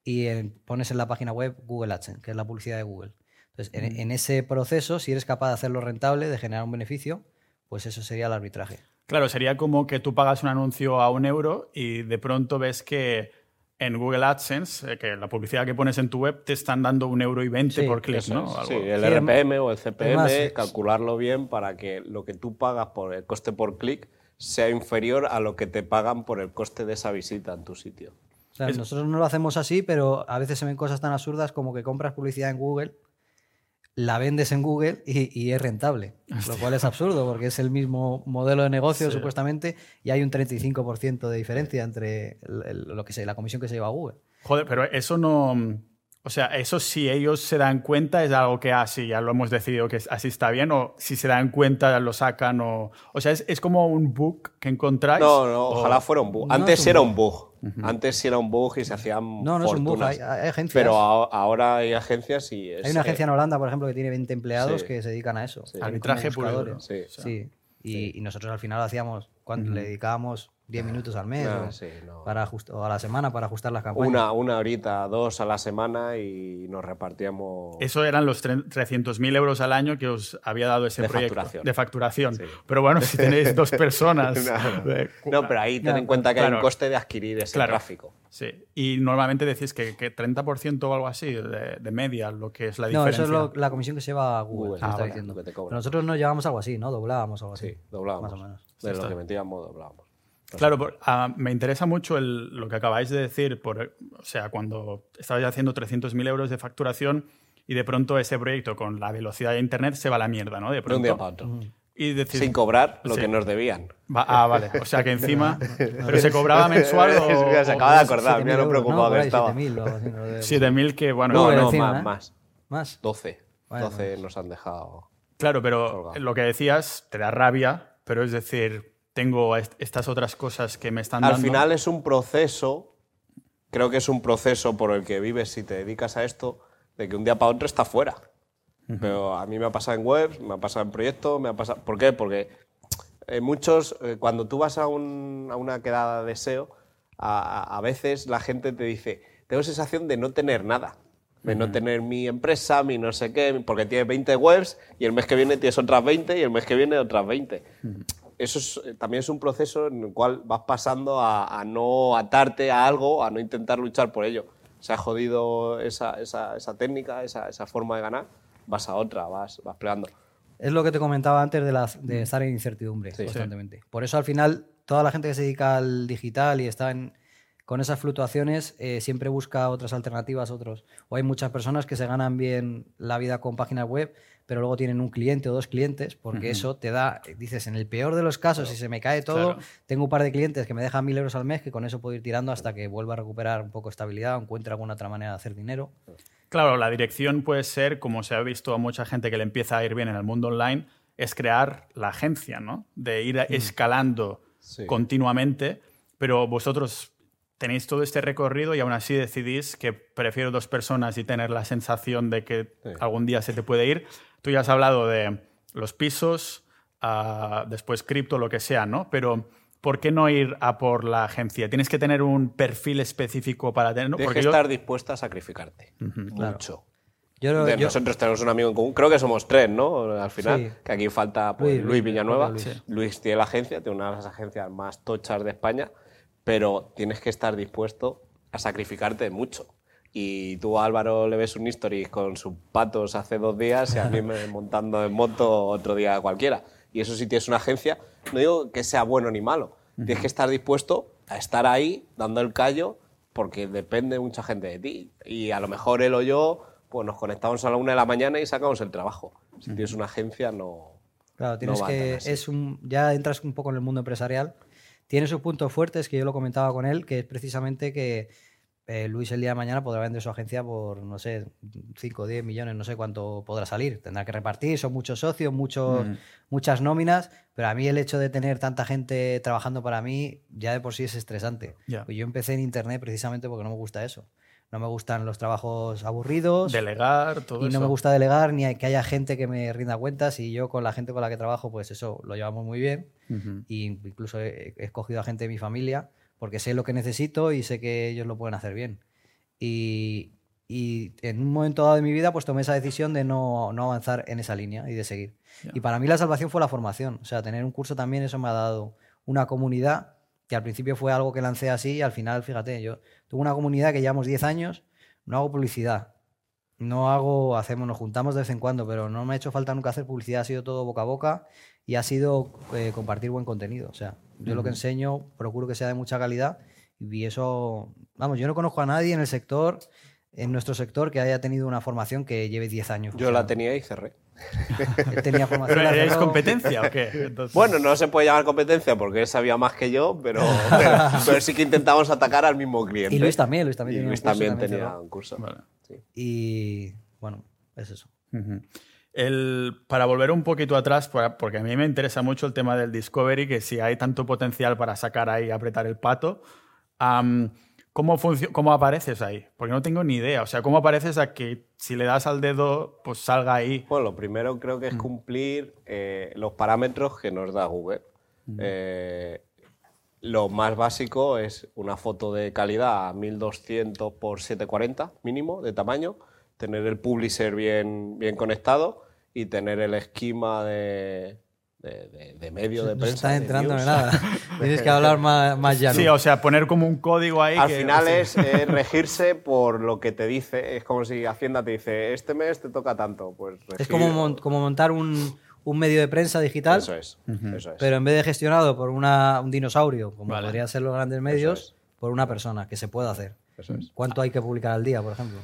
y en- pones en la página web Google AdSense, que es la publicidad de Google. Entonces, en, en ese proceso, si eres capaz de hacerlo rentable, de generar un beneficio, pues eso sería el arbitraje. Claro, sería como que tú pagas un anuncio a un euro y de pronto ves que en Google AdSense, eh, que la publicidad que pones en tu web te están dando un euro y veinte Sí, por clic, ¿no? es, Algo- sí, el Sí, RPM o el CPM, calcularlo bien para que lo que tú pagas por el coste por clic sea inferior a lo que te pagan por el coste de esa visita en tu sitio. O sea, nosotros no lo hacemos así, pero a veces se ven cosas tan absurdas como que compras publicidad en Google, la vendes en Google y, y es rentable. Lo cual es absurdo porque es el mismo modelo de negocio supuestamente y hay un 35% de diferencia entre el- el- lo que se, la comisión que se lleva a Google. Joder, pero eso no... O sea, eso si ellos se dan cuenta es algo que así, ya lo hemos decidido que así está bien, o si se dan cuenta lo sacan, o... O sea, es, es como un bug que encontráis. No, no, o- ojalá fuera un bug. No Antes un era bug. un bug. Antes sí era un bug y se hacían No, no es un bug, hay, hay agencias. Pero a- ahora hay agencias y es, hay una agencia eh, en Holanda, por ejemplo, que tiene 20 empleados Sí. que se dedican a eso. Sí. Arbitraje puro. Sí. Sí. Y, y nosotros al final lo hacíamos, cuando le dedicábamos 10 minutos al mes o, sí, no. para ajust- o a la semana para ajustar las campañas. Una, una horita, dos a la semana y nos repartíamos. Eso eran los tre- 300.000 euros al año que os había dado ese De proyecto facturación. de facturación. Sí. Pero bueno, si tenéis dos personas. No, de- No, pero ahí ten en cuenta que hay claro. un coste de adquirir ese Claro. tráfico. Sí. Y normalmente decís que, que 30% o algo así de, de media, lo que es la no, diferencia. eso es lo- la comisión que se va a Google, Google, se ah, está vale, diciendo. que te nosotros no llevábamos algo así, ¿no? Doblábamos algo así. Sí, doblábamos. Más o menos. De Sí, lo está. que metíamos, doblábamos. Claro, por- ah, me interesa mucho el- lo que acabáis de decir, por, o sea, cuando estabais haciendo 300.000 euros de facturación y de pronto ese proyecto con la velocidad de Internet se va a la mierda, ¿no? De De pronto. un día para otro. Y decís, Sin cobrar lo Sí. que nos debían. va- ah, vale. O sea que encima. ¿Pero se cobraba mensual o.? Se acaba de acordar, 7.000 mira lo preocupado no, que estaba. 7.000 o algo así, no lo debo. 7.000 que, bueno. No, no, encima, más, ¿eh? más. ¿Más? 12. Vaya, 12 pues. nos han dejado. Claro, pero Colgado. lo que decías te da rabia, pero es decir, tengo est- estas otras cosas que me están Al dando. final es un proceso, creo que es un proceso por el que vives si te dedicas a esto, de que un día para otro está fuera. Pero a mí me ha pasado en webs, me ha pasado en proyectos, me ha pasado... ¿Por qué? Porque eh, muchos, eh, cuando tú vas a, un- a una quedada de SEO, a, a- a veces la gente te dice, tengo sensación de no tener nada, de no tener mi empresa, mi no sé qué, porque tienes 20 webs y el mes que viene tienes otras 20 y el mes que viene otras 20. Eso es, eh, también es un proceso en el cual vas pasando a, a no atarte a algo, a no intentar luchar por ello. Se ha jodido esa, esa- esa técnica, esa, esa forma de ganar, vas a otra, vas, vas plegando. Es lo que te comentaba antes de, las- de estar en incertidumbre constantemente. Por eso al final toda la gente que se dedica al digital y está en- con esas fluctuaciones eh, siempre busca otras alternativas, otros. O hay muchas personas que se ganan bien la vida con páginas web, pero luego tienen un cliente o dos clientes, porque eso te da, dices, en el peor de los casos, si se me cae todo, Claro. tengo un par de clientes que me dejan mil euros al mes, que con eso puedo ir tirando hasta que vuelva a recuperar un poco de estabilidad o encuentre alguna otra manera de hacer dinero. Claro, la dirección puede ser, como se ha visto a mucha gente que le empieza a ir bien en el mundo online, es crear la agencia, ¿no? De ir escalando Sí. continuamente, pero vosotros tenéis todo este recorrido y aún así decidís que prefiero dos personas y tener la sensación de que Sí. algún día se te puede ir. Tú ya has hablado de los pisos, ah, después cripto, lo que sea, ¿no? Pero ¿por qué no ir a por la agencia? ¿Tienes que tener un perfil específico para tener...? ¿no? Tienes Porque que yo- estar dispuesta a sacrificarte. Mucho. Yo, De- yo- nosotros tenemos un amigo en común, creo que somos tres, ¿no? Al final, Sí. que aquí falta pues, Luis, Luis, Luis, Villanueva. Luis. Luis. Sí. tiene la agencia, tiene una de las agencias más tochas de España, pero tienes que estar dispuesto a sacrificarte mucho. Y tú a Álvaro le ves un history con sus patos hace dos días y a mí me montando en moto otro día cualquiera. Y eso si tienes una agencia, no digo que sea bueno ni malo, tienes que estar dispuesto a estar ahí dando el callo porque depende mucha gente de ti. Y a lo mejor él o yo pues nos conectamos a la una de la mañana y sacamos el trabajo. Si tienes una agencia, no. Claro, tienes tan que. Es un, ya entras un poco en el mundo empresarial. Tiene sus puntos fuertes, que yo lo comentaba con él, que es precisamente que eh, Luis el día de mañana podrá vender su agencia por, no sé, 5 o 10 millones, no sé cuánto podrá salir. Tendrá que repartir, son muchos socios, muchos, muchas nóminas, pero a mí el hecho de tener tanta gente trabajando para mí ya de por sí es estresante. Pues yo empecé en Internet precisamente porque no me gusta eso. No me gustan los trabajos aburridos. Delegar, todo Y eso. no me gusta delegar ni que haya gente que me rinda cuentas y yo con la gente con la que trabajo, pues eso lo llevamos muy bien. Y incluso he, he escogido a gente de mi familia porque sé lo que necesito y sé que ellos lo pueden hacer bien. Y, y en un momento dado de mi vida, pues tomé esa decisión de no, no avanzar en esa línea y de seguir. Y para mí la salvación fue la formación. O sea, tener un curso también, eso me ha dado una comunidad que al principio fue algo que lancé así y al final, fíjate, yo tuve una comunidad que llevamos 10 años, no hago publicidad, no hago, hacemos, nos juntamos de vez en cuando, pero no me ha hecho falta nunca hacer publicidad, ha sido todo boca a boca y ha sido eh, compartir buen contenido. O sea, yo lo que enseño procuro que sea de mucha calidad y eso, vamos, yo no conozco a nadie en el sector, en nuestro sector, que haya tenido una formación que lleve 10 años. Yo la tenía y cerré. Tenía formación. ¿Pero erais competencia o qué? Entonces- Bueno, no se puede llamar competencia porque él sabía más que yo, pero, pero, pero sí que intentamos atacar al mismo cliente. Y Luis también, Luis también Y tenía un curso, también también tenía cerró. un curso. Vale. Sí. Y bueno, es eso. El- para volver un poquito atrás, porque a mí me interesa mucho el tema del Discovery, que si hay tanto potencial para sacar ahí y apretar el pato, am, ¿cómo, ¿cómo apareces ahí? Porque no tengo ni idea. O sea, ¿cómo apareces a que si le das al dedo, pues salga ahí? Bueno, lo primero creo que es cumplir eh, los parámetros que nos da Google. Eh, lo más básico es una foto de calidad a 1200 por 740 mínimo de tamaño, tener el publisher bien, bien conectado y tener el esquema de, de, de- de medio de No prensa. está de entrando en nada. Tienes que hablar más, más llano. Sí, o sea, poner como un código ahí. Al que- final es eh, regirse por lo que te dice. Es como si Hacienda te dice, este mes te toca tanto. Pues es como, mon- como montar un, un medio de prensa digital, Eso es. Eso es. pero en vez de gestionado por una- un dinosaurio, como Vale. podrían ser los grandes medios, por una persona, que se puede hacer. Eso es. ¿Cuánto hay que publicar al día, por ejemplo?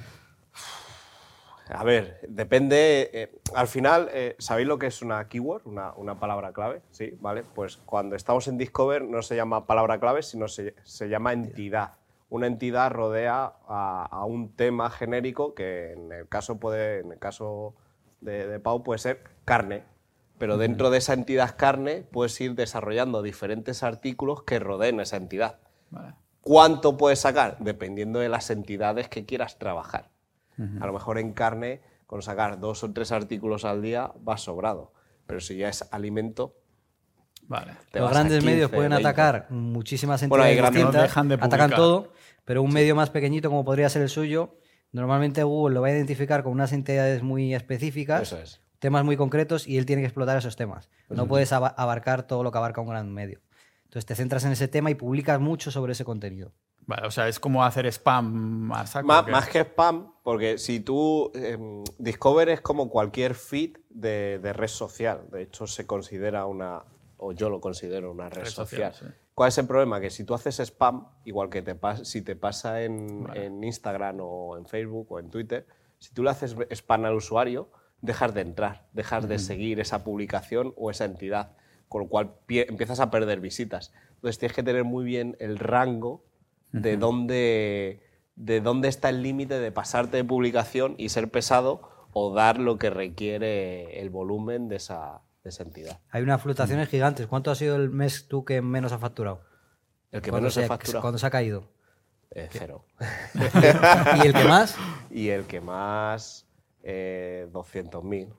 A ver, depende. eh, al final, eh, ¿sabéis lo que es una keyword? Una, una palabra clave, ¿sí? ¿Vale? Pues cuando estamos en Discover no se llama palabra clave, sino se, se llama entidad. Una entidad rodea a, a un tema genérico que en el caso, puede, en el caso de, de Pau puede ser carne. Pero dentro de esa entidad carne puedes ir desarrollando diferentes artículos que rodeen esa entidad. Vale. ¿Cuánto puedes sacar? Dependiendo de las entidades que quieras trabajar. A lo mejor en carne, con sacar dos o tres artículos al día, vas sobrado. Pero si ya es alimento, Vale. te los vas a grandes 15, medios pueden 20. atacar muchísimas Bueno, hay entidades grandes- No distintas, dejan de atacan todo, pero un medio más pequeñito como podría ser el suyo, normalmente Google lo va a identificar con unas entidades muy específicas, Eso es. temas muy concretos y él tiene que explotar esos temas. No puedes aba- abarcar todo lo que abarca un gran medio. Entonces te centras en ese tema y publicas mucho sobre ese contenido. Vale, o sea, es como hacer spam a saco. Má- ¿o qué? más que spam, porque si tú. em, Discover es como cualquier feed de, de red social. De hecho, se considera una. O yo lo considero una red, Red social. social, sí. ¿Cuál es el problema? Que si tú haces spam, igual que te pas- si te pasa en, en Instagram o en Facebook o en Twitter, si tú le haces spam al usuario, dejas de entrar, dejas de seguir esa publicación o esa entidad, con lo cual pie- empiezas a perder visitas. Entonces tienes que tener muy bien el rango de dónde, de dónde está el límite de pasarte de publicación y ser pesado o dar lo que requiere el volumen de esa, de esa entidad. Hay unas fluctuaciones gigantes. ¿Cuánto ha sido el mes tú que menos has facturado? El que Cuando menos se se- factura Cuando se ha caído. eh, cero. ¿Y el que más? y el que más, eh, 200.000.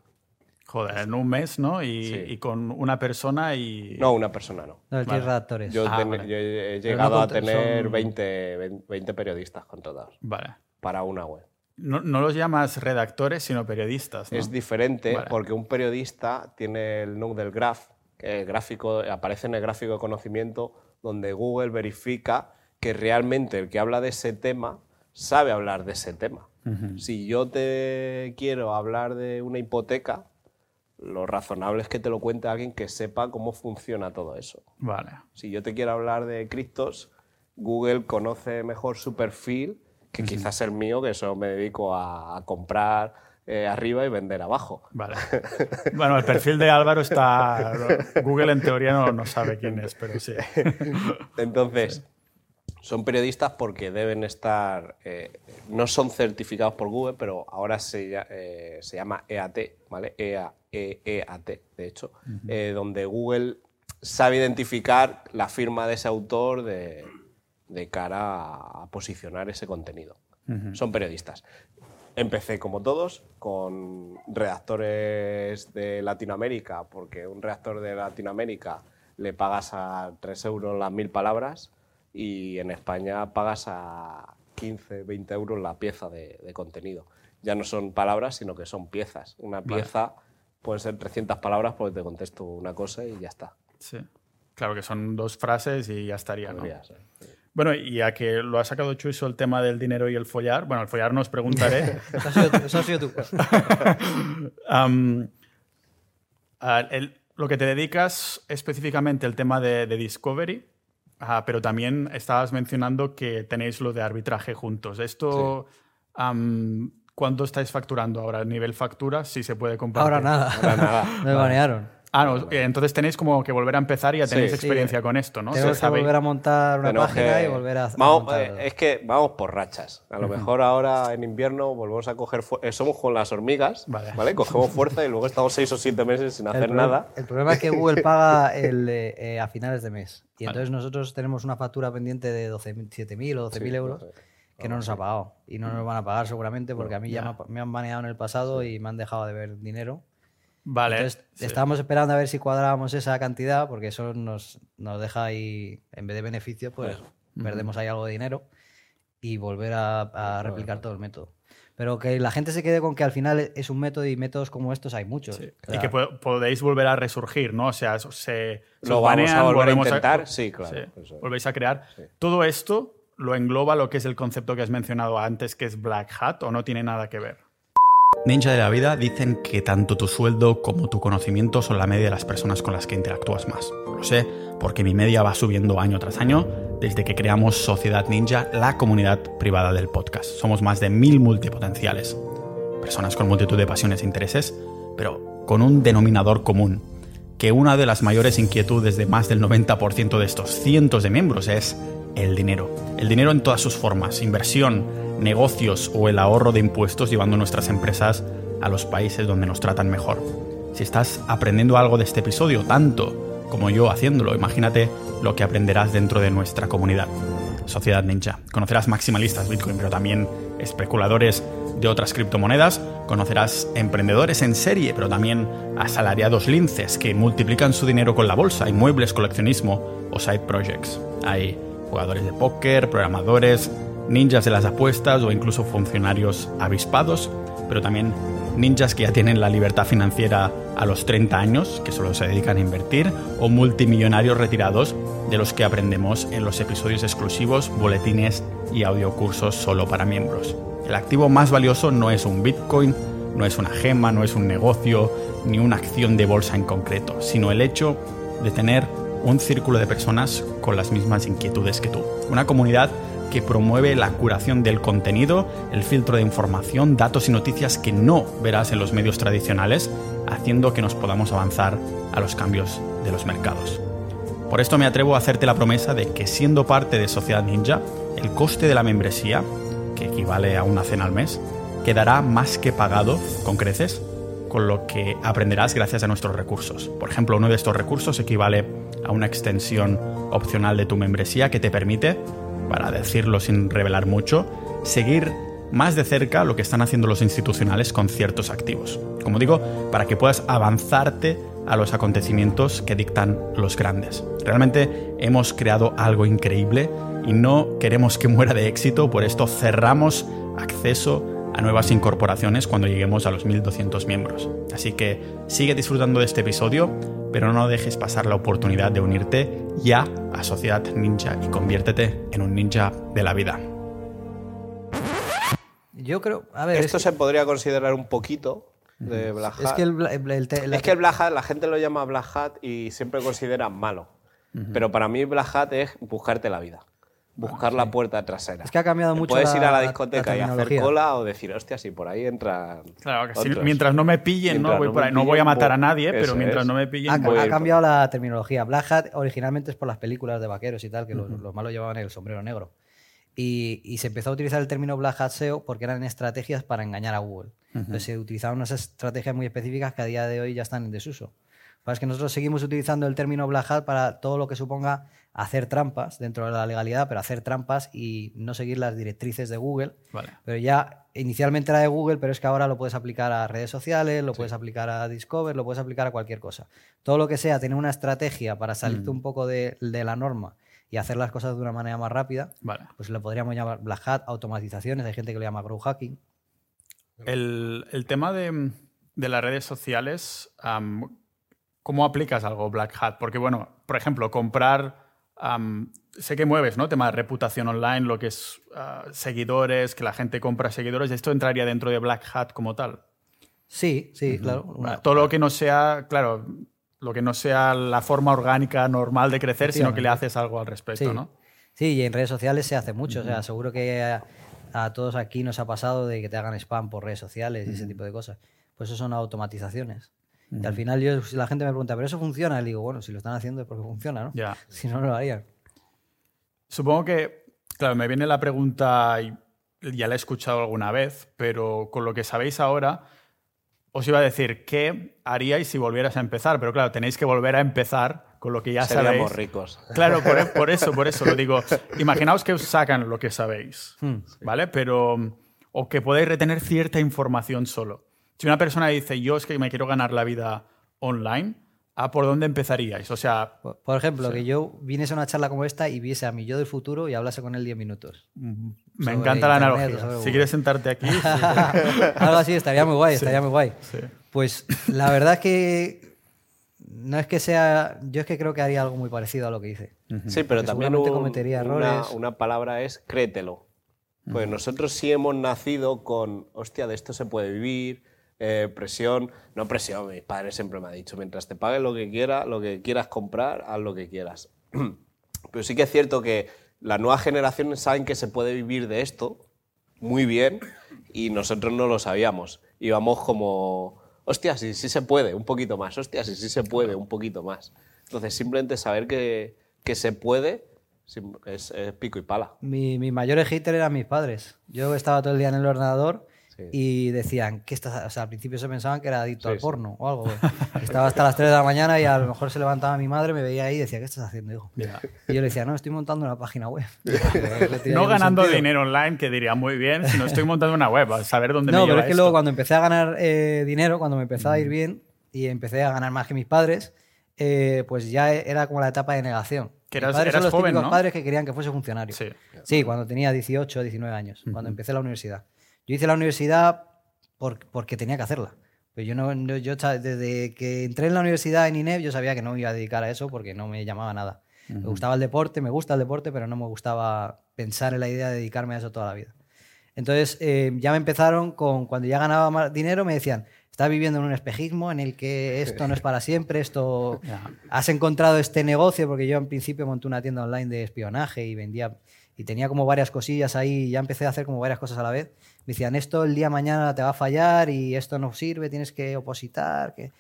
Joder, en un mes, ¿no? Y, Sí. y con una persona y. No, una persona no. No, tienes redactores. Yo, Ah, ten- vale. yo he Pero llegado no a tener son- 20, 20 periodistas contratados Vale. para una web. No, no los llamas redactores, sino periodistas. ¿no? Es diferente Vale. porque un periodista tiene el node del graph, que el gráfico, aparece en el gráfico de conocimiento donde Google verifica que realmente el que habla de ese tema sabe hablar de ese tema. Si yo te quiero hablar de una hipoteca, lo razonable es que te lo cuente alguien que sepa cómo funciona todo eso. Vale. Si yo te quiero hablar de criptos, Google conoce mejor su perfil que quizás el mío, que eso me dedico a, comprar eh, arriba y vender abajo. Vale. Bueno, el perfil de Álvaro está. Google en teoría no, no sabe quién es, pero sí. Entonces, son periodistas porque deben estar, eh, no son certificados por Google, pero ahora se, eh, se llama EAT, ¿vale? EA, E- EAT, de hecho, eh, donde Google sabe identificar la firma de ese autor de, de cara a, posicionar ese contenido. Son periodistas. Empecé como todos, con redactores de Latinoamérica, porque un redactor de Latinoamérica le pagas a 3 euros las mil palabras y en España pagas a 15, 20 euros la pieza de, de contenido. Ya no son palabras, sino que son piezas. Una pieza puede ser 300 palabras porque te contesto una cosa y ya está. Sí. Claro que son dos frases y ya estaría, ¿no? Podría ser. Bueno, y ya que lo ha sacado Chuiso el tema del dinero y el follar, bueno, el follar no os preguntaré. Eso has sido tú- eso has sido tú. Am, a- el- lo que te dedicas específicamente el tema de, de Discovery, ah, pero también estabas mencionando que tenéis lo de arbitraje juntos. Esto, ¿cuánto estáis facturando ahora? ¿A nivel factura? Si se puede compartir. Ahora nada. Ahora nada. Me banearon. Ah, no, entonces tenéis como que volver a empezar y ya Sí, tenéis sí. experiencia con esto, ¿no? Tenemos Se que volver a montar una Tenemos página que- y volver a, Vamos, eh, es que vamos por rachas. A lo mejor ahora en invierno volvemos a coger. eh, somos con las hormigas, Vale. vale. Cogemos fuerza y luego estamos seis o siete meses sin hacer nada. El problema es que Google paga el, eh, eh, a finales de mes. Y entonces nosotros tenemos una factura pendiente de 12.000, 7.000 o 12.000 euros que no nos ha pagado. Y no nos van a pagar seguramente porque a mí ya me, ha- me han baneado en el pasado y me han dejado de ver dinero. Vale. Entonces, sí. estábamos esperando a ver si cuadrábamos esa cantidad, porque eso nos, nos deja ahí, en vez de beneficio, pues perdemos ahí algo de dinero y volver a, a replicar todo el método. Pero que la gente se quede con que al final es un método y métodos como estos hay muchos. O Y sea, que po- podéis volver a resurgir, ¿no? O sea, se, se Lo os vamos a banean, volver a intentar, sí, claro, eso es. volvéis a crear. Sí. Todo esto lo engloba lo que es el concepto que has mencionado antes, que es Black Hat, o no tiene nada que ver. Ninja de la vida dicen que tanto tu sueldo como tu conocimiento son la media de las personas con las que interactúas más. Lo sé porque mi media va subiendo año tras año desde que creamos Sociedad Ninja, la comunidad privada del podcast. Somos más de mil multipotenciales. Personas con multitud de pasiones e intereses, pero con un denominador común, que una de las mayores inquietudes de más del 90% de estos cientos de miembros es el dinero. El dinero en todas sus formas, inversión, negocios o el ahorro de impuestos llevando nuestras empresas a los países donde nos tratan mejor. Si estás aprendiendo algo de este episodio, tanto como yo haciéndolo, imagínate lo que aprenderás dentro de nuestra comunidad. Sociedad Ninja. Conocerás maximalistas Bitcoin, pero también especuladores de otras criptomonedas. Conocerás emprendedores en serie, pero también asalariados linces que multiplican su dinero con la bolsa, inmuebles, coleccionismo o side projects. Jugadores de póker, programadores, ninjas de las apuestas o incluso funcionarios avispados, pero también ninjas que ya tienen la libertad financiera a los 30 años, que solo se dedican a invertir, o multimillonarios retirados de los que aprendemos en los episodios exclusivos, boletines y audiocursos solo para miembros. El activo más valioso no es un Bitcoin, no es una gema, no es un negocio, ni una acción de bolsa en concreto, sino el hecho de tener un círculo de personas con las mismas inquietudes que tú. Una comunidad que promueve la curación del contenido, el filtro de información, datos y noticias que no verás en los medios tradicionales, haciendo que nos podamos avanzar a los cambios de los mercados. Por esto me atrevo a hacerte la promesa de que siendo parte de Sociedad Ninja, el coste de la membresía, que equivale a una cena al mes, quedará más que pagado con creces con lo que aprenderás gracias a nuestros recursos. Por ejemplo, uno de estos recursos equivale a una extensión opcional de tu membresía que te permite, para decirlo sin revelar mucho, seguir más de cerca lo que están haciendo los institucionales con ciertos activos. Como digo, para que puedas avanzarte a los acontecimientos que dictan los grandes. Realmente hemos creado algo increíble y no queremos que muera de éxito, por esto cerramos acceso a nuevas incorporaciones cuando lleguemos a los 1200 miembros. Así que sigue disfrutando de este episodio, pero no dejes pasar la oportunidad de unirte ya a Sociedad Ninja y conviértete en un ninja de la vida. Yo creo. A ver, Esto es, se podría considerar un poquito de Black es Hat. que el, el- la- Es que el Black Hat, la gente lo llama Black Hat y siempre consideran malo. Pero para mí Black Hat es buscarte la vida. Buscar la puerta trasera. Es que ha cambiado mucho Puedes la- ir a la la discoteca y hacer cola o decir, hostia, si por ahí entra. Claro, que si- mientras no me pillen, ¿no? Voy no por me ahí. No voy a matar a voy- nadie, pero mientras es. no me pillen... ha, voy a ha cambiado la terminología. Black Hat originalmente es por las películas de vaqueros y tal, que los, los malos llevaban el sombrero negro. Y, y se empezó a utilizar el término Black Hat SEO porque eran estrategias para engañar a Google. Entonces se utilizaban unas estrategias muy específicas que a día de hoy ya están en desuso. Pasa es que nosotros seguimos utilizando el término Black Hat para todo lo que suponga hacer trampas dentro de la legalidad, pero hacer trampas y no seguir las directrices de Google. Vale. Pero ya inicialmente era de Google, pero es que ahora lo puedes aplicar a redes sociales, lo puedes aplicar a Discover, lo puedes aplicar a cualquier cosa. Todo lo que sea tener una estrategia para salirte un poco de, de la norma y hacer las cosas de una manera más rápida, Vale. pues lo podríamos llamar Black Hat, automatizaciones, hay gente que lo llama grow hacking. El, el tema de, de las redes sociales, ¿cómo aplicas algo Black Hat? Porque, bueno, por ejemplo, comprar, sé que mueves, ¿no? Tema de reputación online, lo que es ah, seguidores, que la gente compra seguidores, ¿esto entraría dentro de Black Hat como tal? Sí, sí, claro. Todo lo que no sea, claro, lo que no sea la forma orgánica normal de crecer, sino que le haces algo al respecto, Sí. ¿no? Sí, y en redes sociales se hace mucho. O sea, seguro que a, a todos aquí nos ha pasado de que te hagan spam por redes sociales y ese tipo de cosas. Pues eso son automatizaciones. Y al final yo, si la gente me pregunta, ¿pero eso funciona? Le digo, bueno, si lo están haciendo es porque funciona, ¿no? Ya. Si no, no lo harían. Supongo que, claro, me viene la pregunta, y ya la he escuchado alguna vez, pero con lo que sabéis ahora, os iba a decir, ¿qué haríais si volvieras a empezar? Pero claro, tenéis que volver a empezar con lo que ya Seríamos sabéis. ricos. Claro, por, e, por eso, por eso lo digo. Imaginaos que os sacan lo que sabéis, Hmm. ¿vale? Pero, o que podáis retener cierta información solo. Si una persona dice, yo es que me quiero ganar la vida online, ¿a por dónde empezaríais? O sea, Por, por ejemplo, que yo viniese a una charla como esta y viese a mi yo del futuro y hablase con él 10 minutos. me Sobre encanta la internet, analogía. sobre Si quieres sentarte aquí, sí. Algo así estaría muy guay, estaría muy guay. Sí. Pues la verdad es que no es que sea. Yo es que creo que haría algo muy parecido a lo que hice. Sí, pero Porque también un- cometería errores. una palabra es créetelo. Pues nosotros sí hemos nacido con, hostia, de esto se puede vivir, eh, presión, no presión, mis padres siempre me han dicho, mientras te paguen lo que quieras, lo que quieras comprar, haz lo que quieras. Pero sí que es cierto que las nuevas generaciones saben que se puede vivir de esto muy bien y nosotros no lo sabíamos. Íbamos como, hostia, sí, sí se puede, un poquito más, hostia, sí, sí se puede, un poquito más. Entonces simplemente saber que, que se puede es, es pico y pala. Mi, mis mayores haters eran mis padres. Yo estaba todo el día en el ordenador Sí. y decían que estás, o sea, al principio se pensaban que era adicto Sí, al sí. porno o algo. Estaba hasta las 3 de la mañana y a lo mejor se levantaba mi madre, me veía ahí y decía, ¿qué estás haciendo, hijo? Y yo le decía, no, estoy montando una página web. no ganando dinero online, que diría muy bien, sino estoy montando una web, a saber dónde No, me pero lleva es que esto. luego cuando empecé a ganar eh, dinero, cuando me empezó a ir bien y empecé a ganar más que mis padres, eh, pues ya era como la etapa de negación. Que eras- padres son eras los joven, típicos ¿no? padres que querían que fuese funcionario. Sí. Sí, cuando tenía 18, 19 años, cuando empecé la universidad. Yo hice la universidad por- porque tenía que hacerla. Pues yo no, yo desde que entré en la universidad en INEF yo sabía que no me iba a dedicar a eso porque no me llamaba nada. Me gustaba el deporte, me gusta el deporte, pero no me gustaba pensar en la idea de dedicarme a eso toda la vida. Entonces eh, ya me empezaron con, cuando ya ganaba más dinero, me decían, estás viviendo en un espejismo en el que esto no es para siempre, esto has encontrado este negocio, porque yo en principio monté una tienda online de espionaje y vendía y tenía como varias cosillas ahí, y ya empecé a hacer como varias cosas a la vez. Me decían, esto el día de mañana te va a fallar y esto no sirve, tienes que opositar, que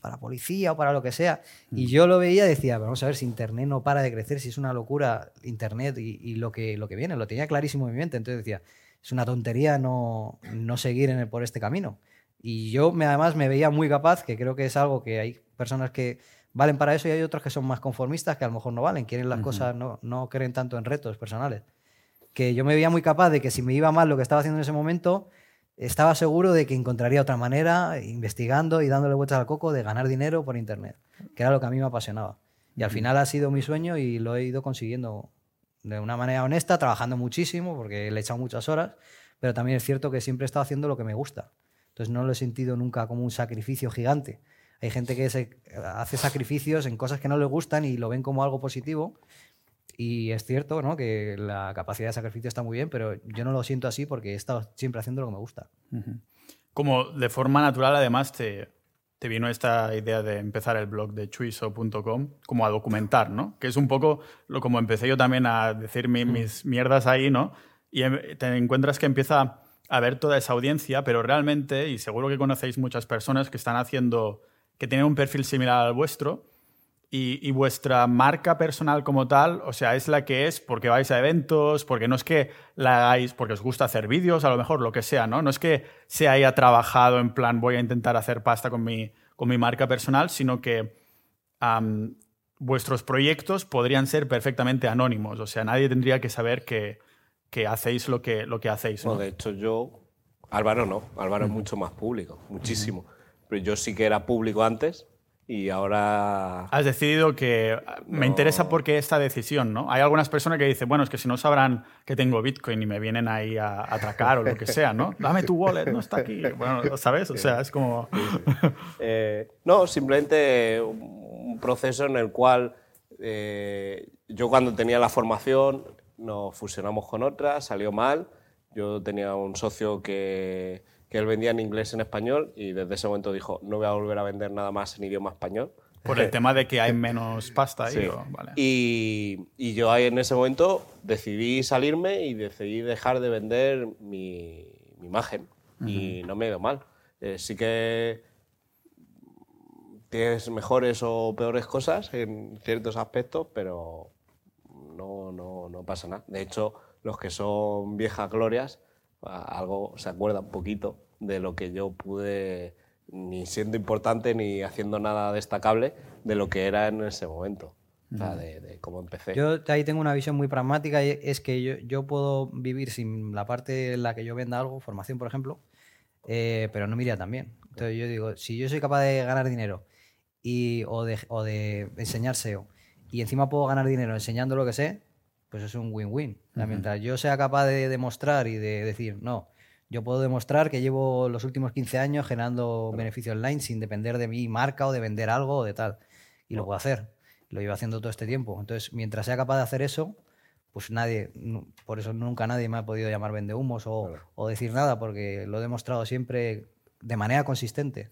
para policía o para lo que sea. Y yo lo veía y decía, "Pero vamos a ver si Internet no para de crecer, si es una locura Internet y, y lo, que, lo que viene, lo tenía clarísimo en mi mente. Entonces decía, es una tontería no, no seguir en el- por este camino. Y yo me, además me veía muy capaz, que creo que es algo que hay personas que valen para eso y hay otros que son más conformistas que a lo mejor no valen, quieren las cosas, no, no creen tanto en retos personales. Que yo me veía muy capaz de que si me iba mal lo que estaba haciendo en ese momento, estaba seguro de que encontraría otra manera, investigando y dándole vueltas al coco, de ganar dinero por Internet, que era lo que a mí me apasionaba. Y al final ha sido mi sueño y lo he ido consiguiendo de una manera honesta, trabajando muchísimo, porque le he echado muchas horas, pero también es cierto que siempre he estado haciendo lo que me gusta. Entonces no lo he sentido nunca como un sacrificio gigante. Hay gente que se hace sacrificios en cosas que no les gustan y lo ven como algo positivo. Y es cierto ¿no? que la capacidad de sacrificio está muy bien, pero yo no lo siento así porque he estado siempre haciendo lo que me gusta. Como de forma natural, además, te, te vino esta idea de empezar el blog de chuiso.com como a documentar, ¿no? Que es un poco lo como empecé yo también a decir mi- mis mierdas ahí, ¿no? Y em- te encuentras que empieza a ver toda esa audiencia, pero realmente, y seguro que conocéis muchas personas que están haciendo, que tienen un perfil similar al vuestro, y, y vuestra marca personal como tal, o sea, es la que es porque vais a eventos, porque no es que la hagáis porque os gusta hacer vídeos, a lo mejor lo que sea, ¿no? No es que se haya trabajado en plan voy a intentar hacer pasta con mi, con mi marca personal, sino que vuestros proyectos podrían ser perfectamente anónimos, o sea, nadie tendría que saber que, que hacéis lo que, lo que hacéis, ¿no? No, de hecho, yo. Álvaro no. Álvaro es mucho más público, muchísimo. Pero yo sí que era público antes y ahora. Has decidido que me interesa porque esta decisión, ¿no? Hay algunas personas que dicen, bueno, es que si no sabrán que tengo Bitcoin y me vienen ahí a atracar o lo que sea, ¿no? Dame tu wallet, no está aquí. Bueno, ¿sabes? O sea, es como... Eh, no, simplemente un un proceso en el cual eh, yo cuando tenía la formación nos fusionamos con otra, salió mal. Yo tenía un socio que, que él vendía en inglés y en español y desde ese momento dijo, no voy a volver a vender nada más en idioma español. Por el tema de que hay menos pasta ahí. Sí. o- vale. Y, y yo ahí en ese momento decidí salirme y decidí dejar de vender mi, mi imagen. Y no me ha ido mal. Eh, sí que tienes mejores o peores cosas en ciertos aspectos, pero no, no, no pasa nada. De hecho, los que son viejas glorias, algo se acuerdan un poquito de lo que yo pude, ni siendo importante ni haciendo nada destacable, de lo que era en ese momento. O sea, de, de cómo empecé. Yo ahí tengo una visión muy pragmática y es que yo, yo puedo vivir sin la parte en la que yo venda algo, formación por ejemplo, eh, pero no me iría tan bien. Entonces yo digo, si yo soy capaz de ganar dinero y, o, de, o de enseñar SEO y encima puedo ganar dinero enseñando lo que sé, pues es un win-win. Mientras yo sea capaz de demostrar y de decir, no, yo puedo demostrar que llevo los últimos 15 años generando beneficio online sin depender de mi marca o de vender algo o de tal. Y lo puedo hacer. Lo llevo haciendo todo este tiempo. Entonces, mientras sea capaz de hacer eso, pues nadie, por eso nunca nadie me ha podido llamar vendehumos o, o decir nada, porque lo he demostrado siempre de manera consistente.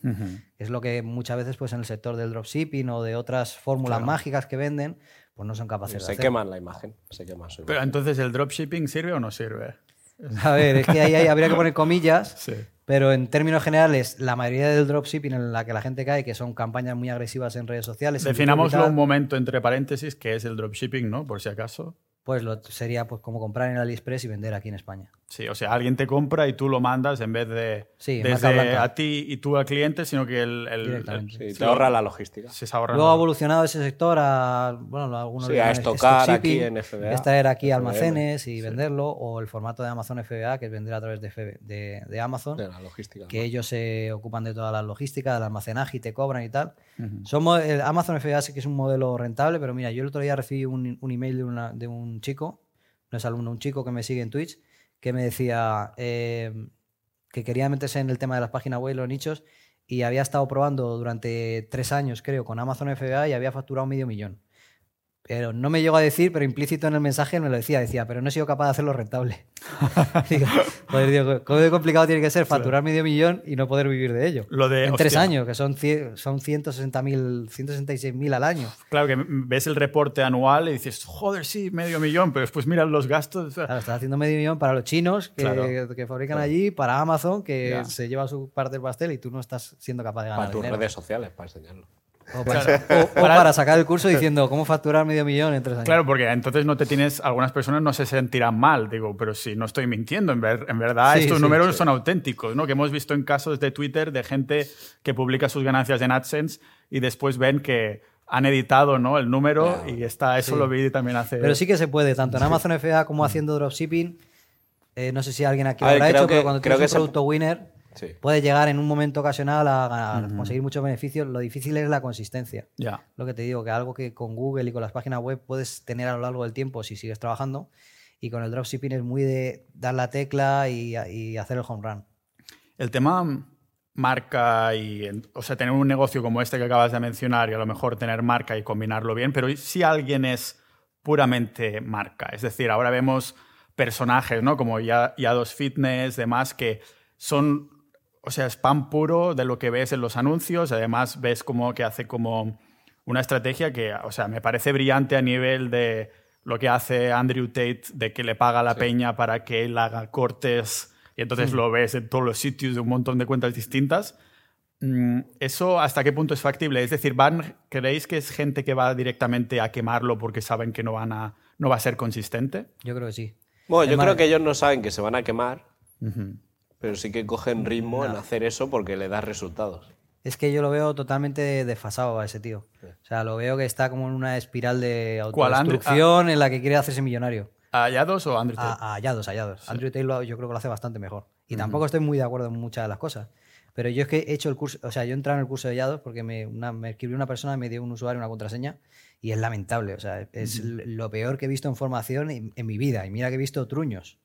Es lo que muchas veces pues en el sector del dropshipping o de otras fórmulas mágicas que venden, pues no son capaces de Se hacer. queman la imagen. Se quema su Pero entonces, ¿el dropshipping sirve o no sirve? A ver, es que ahí, ahí habría que poner comillas, Sí. pero en términos generales, la mayoría del dropshipping en la que la gente cae, que son campañas muy agresivas en redes sociales, Definámoslo un momento entre paréntesis, que es el dropshipping, ¿no? Por si acaso. pues lo, sería pues como comprar en AliExpress y vender aquí en España. Sí, o sea, alguien te compra y tú lo mandas en vez de Sí, desde a ti y tú al cliente, sino que el, el- Directamente. el- Sí, te ahorra la logística. se ahorra Luego ha evolucionado ese sector a, bueno, algunos Sí, le a estocar stock aquí en FBA, es traer aquí FBM, almacenes y venderlo, o el formato de Amazon FBA, que es vender a través de, FB de, de Amazon. De la logística. que ellos se ocupan de toda la logística, del almacenaje y te cobran y tal. Somos, el Amazon FBA sí que es un modelo rentable, pero mira, yo el otro día recibí un, un email de, una- de un chico, no es alumno, un chico que me sigue en Twitch, que me decía eh, que quería meterse en el tema de las páginas web y los nichos y había estado probando durante tres años, creo, con Amazon FBA y había facturado medio millón. Pero no me llegó a decir, pero implícito en el mensaje me lo decía, decía, pero no he sido capaz de hacerlo rentable. Digo, joder, digo, ¿cómo de complicado tiene que ser facturar medio millón y no poder vivir de ello? Lo de, en tres hostia. años, que son, cien- son 160.000, 166.000 al año. Claro, que ves el reporte anual y dices, joder, sí, medio millón, pero después miras los gastos. Claro, estás haciendo medio millón para los chinos que, Claro. que fabrican allí, para Amazon que Ya. se lleva su parte del pastel y tú no estás siendo capaz de ganar Para tus dinero. redes sociales, para enseñarlo. O para, o- o Para- para sacar el curso diciendo cómo facturar medio millón en tres años. Claro, porque entonces no te tienes, algunas personas no se sentirán mal, digo, pero si no estoy mintiendo, en, ver- en verdad Sí, estos sí, números sí. son auténticos, ¿no? Que hemos visto en casos de Twitter de gente que publica sus ganancias en AdSense y después ven que han editado ¿no? el número y está, eso Sí. lo vi también hace... Pero sí que se puede, tanto en Amazon FBA como haciendo dropshipping. Eh, no sé si alguien aquí A lo habrá creo hecho, pero que- cuando creo tienes que un se- producto winner, Sí. puedes llegar en un momento ocasional a, a conseguir muchos beneficios. Lo difícil es la consistencia. Ya. Lo que te digo, que algo que con Google y con las páginas web puedes tener a lo largo del tiempo si sigues trabajando. Y con el dropshipping es muy de dar la tecla y, y hacer el home run. El tema marca y, o sea, tener un negocio como este que acabas de mencionar y a lo mejor tener marca y combinarlo bien, pero si alguien es puramente marca, es decir, ahora vemos personajes, ¿no? Como ya, dos Fitness, demás, que son, o sea, spam puro de lo que ves en los anuncios, además ves como que hace como una estrategia que, o sea, me parece brillante a nivel de lo que hace Andrew Tate, de que le paga a la peña para que él haga cortes y entonces lo ves en todos los sitios de un montón de cuentas distintas. Mm, ¿Eso hasta qué punto es factible? Es decir, ¿van, ¿creéis que es gente que va directamente a quemarlo porque saben que no, van a, no va a ser consistente? Yo creo que sí. Bueno, Es yo creo que ellos no saben que se van a quemar, pero sí que cogen ritmo en hacer eso porque le da resultados. Es que yo lo veo totalmente desfasado a ese tío. O sea, lo veo que está como en una espiral de autodestrucción en la que quiere hacerse millonario. ¿A Yados o a Andrew Tate? A, a hallados, hallados. Andrew Taylor yo creo que lo hace bastante mejor. Y tampoco estoy muy de acuerdo en muchas de las cosas. Pero yo es que he hecho el curso, o sea, yo he entrado en el curso de hallados porque me, una- me escribió una persona, me dio un usuario, una contraseña, y es lamentable. O sea, es lo peor que he visto en formación en, en mi vida. Y mira que he visto truños.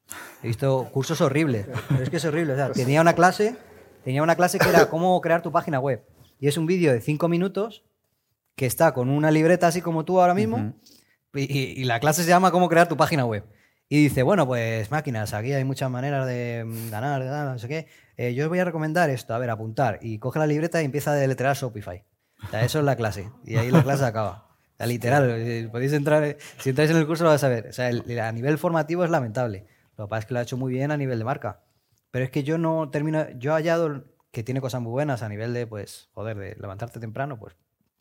He visto cursos horribles. Pero es que es horrible. O sea, tenía una clase, tenía una clase que era cómo crear tu página web. Y es un vídeo de cinco minutos que está con una libreta así como tú ahora mismo. y, y- y la clase se llama cómo crear tu página web. Y dice, bueno, pues máquinas, aquí hay muchas maneras de mm, ganar, de dar, no sé qué. Eh, yo os voy a recomendar esto, a ver, apuntar. Y coge la libreta y empieza a deletrear Shopify. O sea, eso es la clase. Y ahí la clase acaba. O sea, literal, podéis entrar, eh, si entráis en el curso lo vais a ver. O sea, el- a nivel formativo es lamentable. Lo que pasa es que lo ha hecho muy bien a nivel de marca. Pero es que yo no termino, yo he hallado que tiene cosas muy buenas a nivel de, pues, joder, de levantarte temprano, pues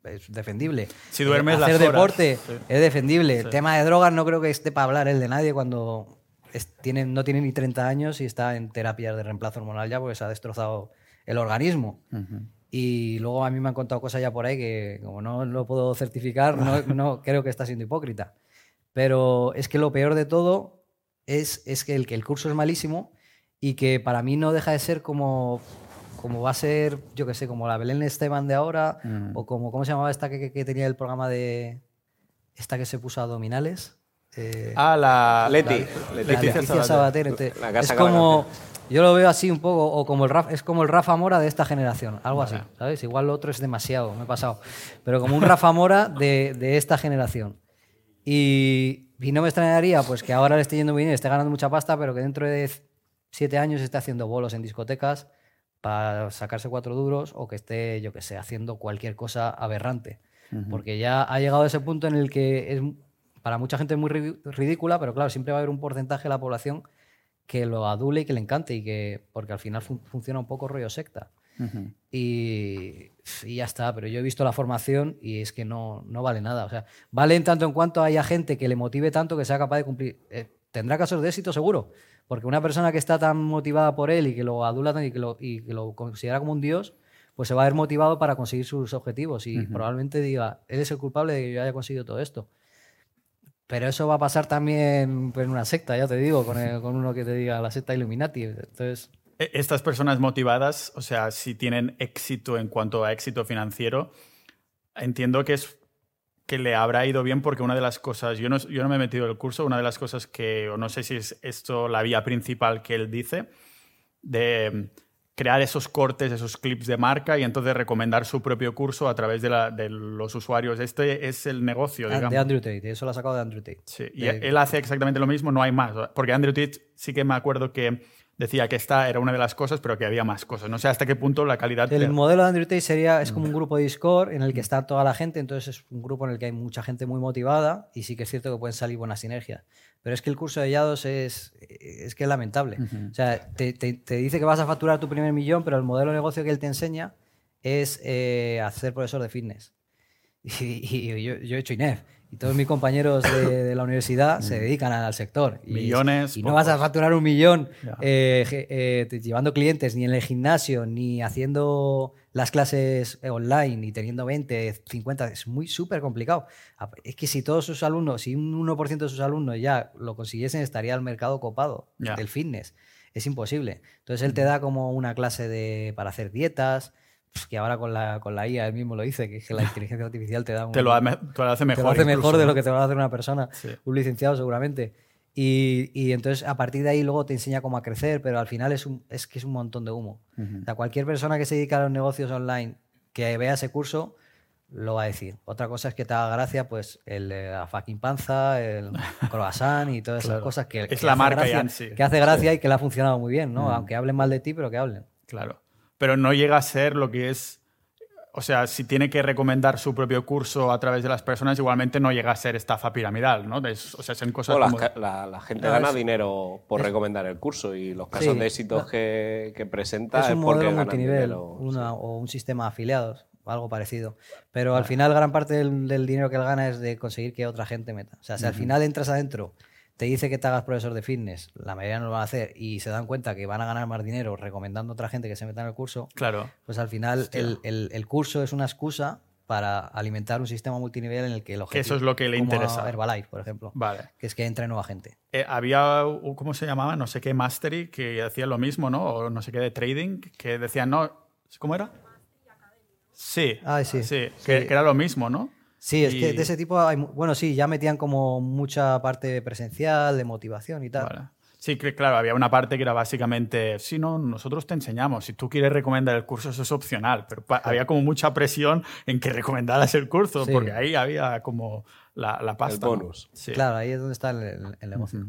es defendible. Si duermes Eh, las Hacer horas. deporte Sí. es defendible. El tema de drogas no creo que esté para hablar él de nadie cuando es- tiene, no tiene ni 30 años y está en terapias de reemplazo hormonal ya porque se ha destrozado el organismo. Y luego a mí me han contado cosas ya por ahí que como no lo puedo certificar, no, no creo que está siendo hipócrita. Pero es que lo peor de todo es, es que, el, que el curso es malísimo y que para mí no deja de ser como, como va a ser, yo que sé, como la Belén Esteban de ahora, Mm. o como, ¿cómo se llamaba esta que, que- tenía el programa de, esta que se puso a abdominales? Eh, Ah, la. Leti. la- la Leticia Leticia Sabater. Sabater. La casa es como, yo lo veo así un poco, o como el Rafa, es como el Rafa Mora de esta generación, algo así, ¿sabes? Igual lo otro es demasiado, me he pasado. Pero como un Rafa Mora de, de esta generación. Y, y no me extrañaría pues que ahora le esté yendo bien, y esté ganando mucha pasta, pero que dentro de siete años esté haciendo bolos en discotecas para sacarse cuatro duros o que esté, yo que sé, haciendo cualquier cosa aberrante. Porque ya ha llegado a ese punto en el que es, para mucha gente es muy ri- ridícula, pero claro, siempre va a haber un porcentaje de la población que lo adule y que le encante y que porque al final fun- funciona un poco rollo secta. Y, y ya está, pero yo he visto la formación y es que no, no vale nada. O sea, vale en tanto en cuanto haya gente que le motive tanto que sea capaz de cumplir. Eh, tendrá casos de éxito seguro, porque una persona que está tan motivada por él y que lo adula tan- y que lo, y que lo considera como un dios, pues se va a ver motivado para conseguir sus objetivos y probablemente diga, él es el culpable de que yo haya conseguido todo esto. Pero eso va a pasar también pues, en una secta, ya te digo, con, con uno que te diga la secta Illuminati. Entonces, E- Estas personas motivadas, o sea, si tienen éxito en cuanto a éxito financiero, entiendo que es que le habrá ido bien porque una de las cosas, yo no, yo no me he metido en el curso, una de las cosas que, o no sé si es esto la vía principal que él dice, de crear esos cortes, esos clips de marca y entonces recomendar su propio curso a través de, la- de los usuarios. Este es el negocio, digamos. Ah, de Andrew Tate, eso lo ha sacado de Andrew Tate. Sí, y De- él hace exactamente lo mismo, no hay más. Porque Andrew Tate sí que me acuerdo que decía que esta era una de las cosas, pero que había más cosas. No sé hasta qué punto la calidad... El de- modelo de Andrew Tate sería, es como un grupo de Discord en el que está toda la gente, entonces es un grupo en el que hay mucha gente muy motivada y sí que es cierto que pueden salir buenas sinergias. Pero es que el curso de Yados es, es que es lamentable. O sea, te, te- te dice que vas a facturar tu primer millón, pero el modelo de negocio que él te enseña es eh, hacer profesor de fitness. Y, y yo, yo he hecho INEF. Y todos mis compañeros de, de la universidad se dedican al sector. Y, Millones, Y no vas a facturar un millón eh, eh, llevando clientes, ni en el gimnasio, ni haciendo las clases online, ni teniendo 20, 50. Es muy súper complicado. Ap- Es que si todos sus alumnos, si un 1% de sus alumnos ya lo consiguiesen, estaría el mercado copado del fitness. Es imposible. Entonces él te da como una clase de, para hacer dietas, que ahora con la, con la IA él mismo lo dice, que, es que la inteligencia artificial te da un, Te lo, ha- te lo hace mejor. te lo hace incluso, mejor de lo que te va a hacer una persona, Sí. un licenciado seguramente. Y, y entonces a partir de ahí luego te enseña cómo a crecer, pero al final es, un, es que es un montón de humo. O sea, cualquier persona que se dedica a los negocios online que vea ese curso lo va a decir. Otra cosa es que te haga gracia, pues el, la fucking panza, el croissant y todas esas Claro. cosas que, Es que la hace marca gracia, sí. que hace gracia y que le ha funcionado muy bien, ¿no? Aunque hablen mal de ti, pero que hablen. Claro. Pero no llega a ser lo que es. O sea, si tiene que recomendar su propio curso a través de las personas, igualmente no llega a ser estafa piramidal, ¿no? Es- o sea, son cosas como- la, la gente No, gana es- dinero por recomendar el curso y los casos Sí, de éxitos no. que, que presenta es es, un porque modelo ganan multinivel dinero. una- sí. o un sistema de afiliados, algo parecido. Pero al final gran parte del, del dinero que él gana es de conseguir que otra gente meta. O sea, si al final entras adentro, te dice que te hagas profesor de fitness, la mayoría no lo van a hacer y se dan cuenta que van a ganar más dinero recomendando a otra gente que se meta en el curso, Claro. pues al final el, el- el curso es una excusa para alimentar un sistema multinivel en el que el objetivo... eso es lo que le como interesa. Herbalife, por ejemplo. Vale. Que es que entre nueva gente. Eh, había, ¿cómo se llamaba? No sé qué, Mastery, que hacía lo mismo, ¿no? O no sé qué de trading, que decían, no, ¿cómo era? Sí, Ah, sí. que, Sí. que era lo mismo, ¿no? Sí, es que Y- de ese tipo hay, bueno, sí, ya metían como mucha parte presencial, de motivación y tal. Vale. Sí, que claro, había una parte que era básicamente, sí, no, nosotros te enseñamos, si tú quieres recomendar el curso, eso es opcional, pero pa- había como mucha presión en que recomendaras el curso, Sí. porque ahí había como la, la pasta. ¿no? bonus. Sí. Claro, ahí es donde está el, el- el negocio.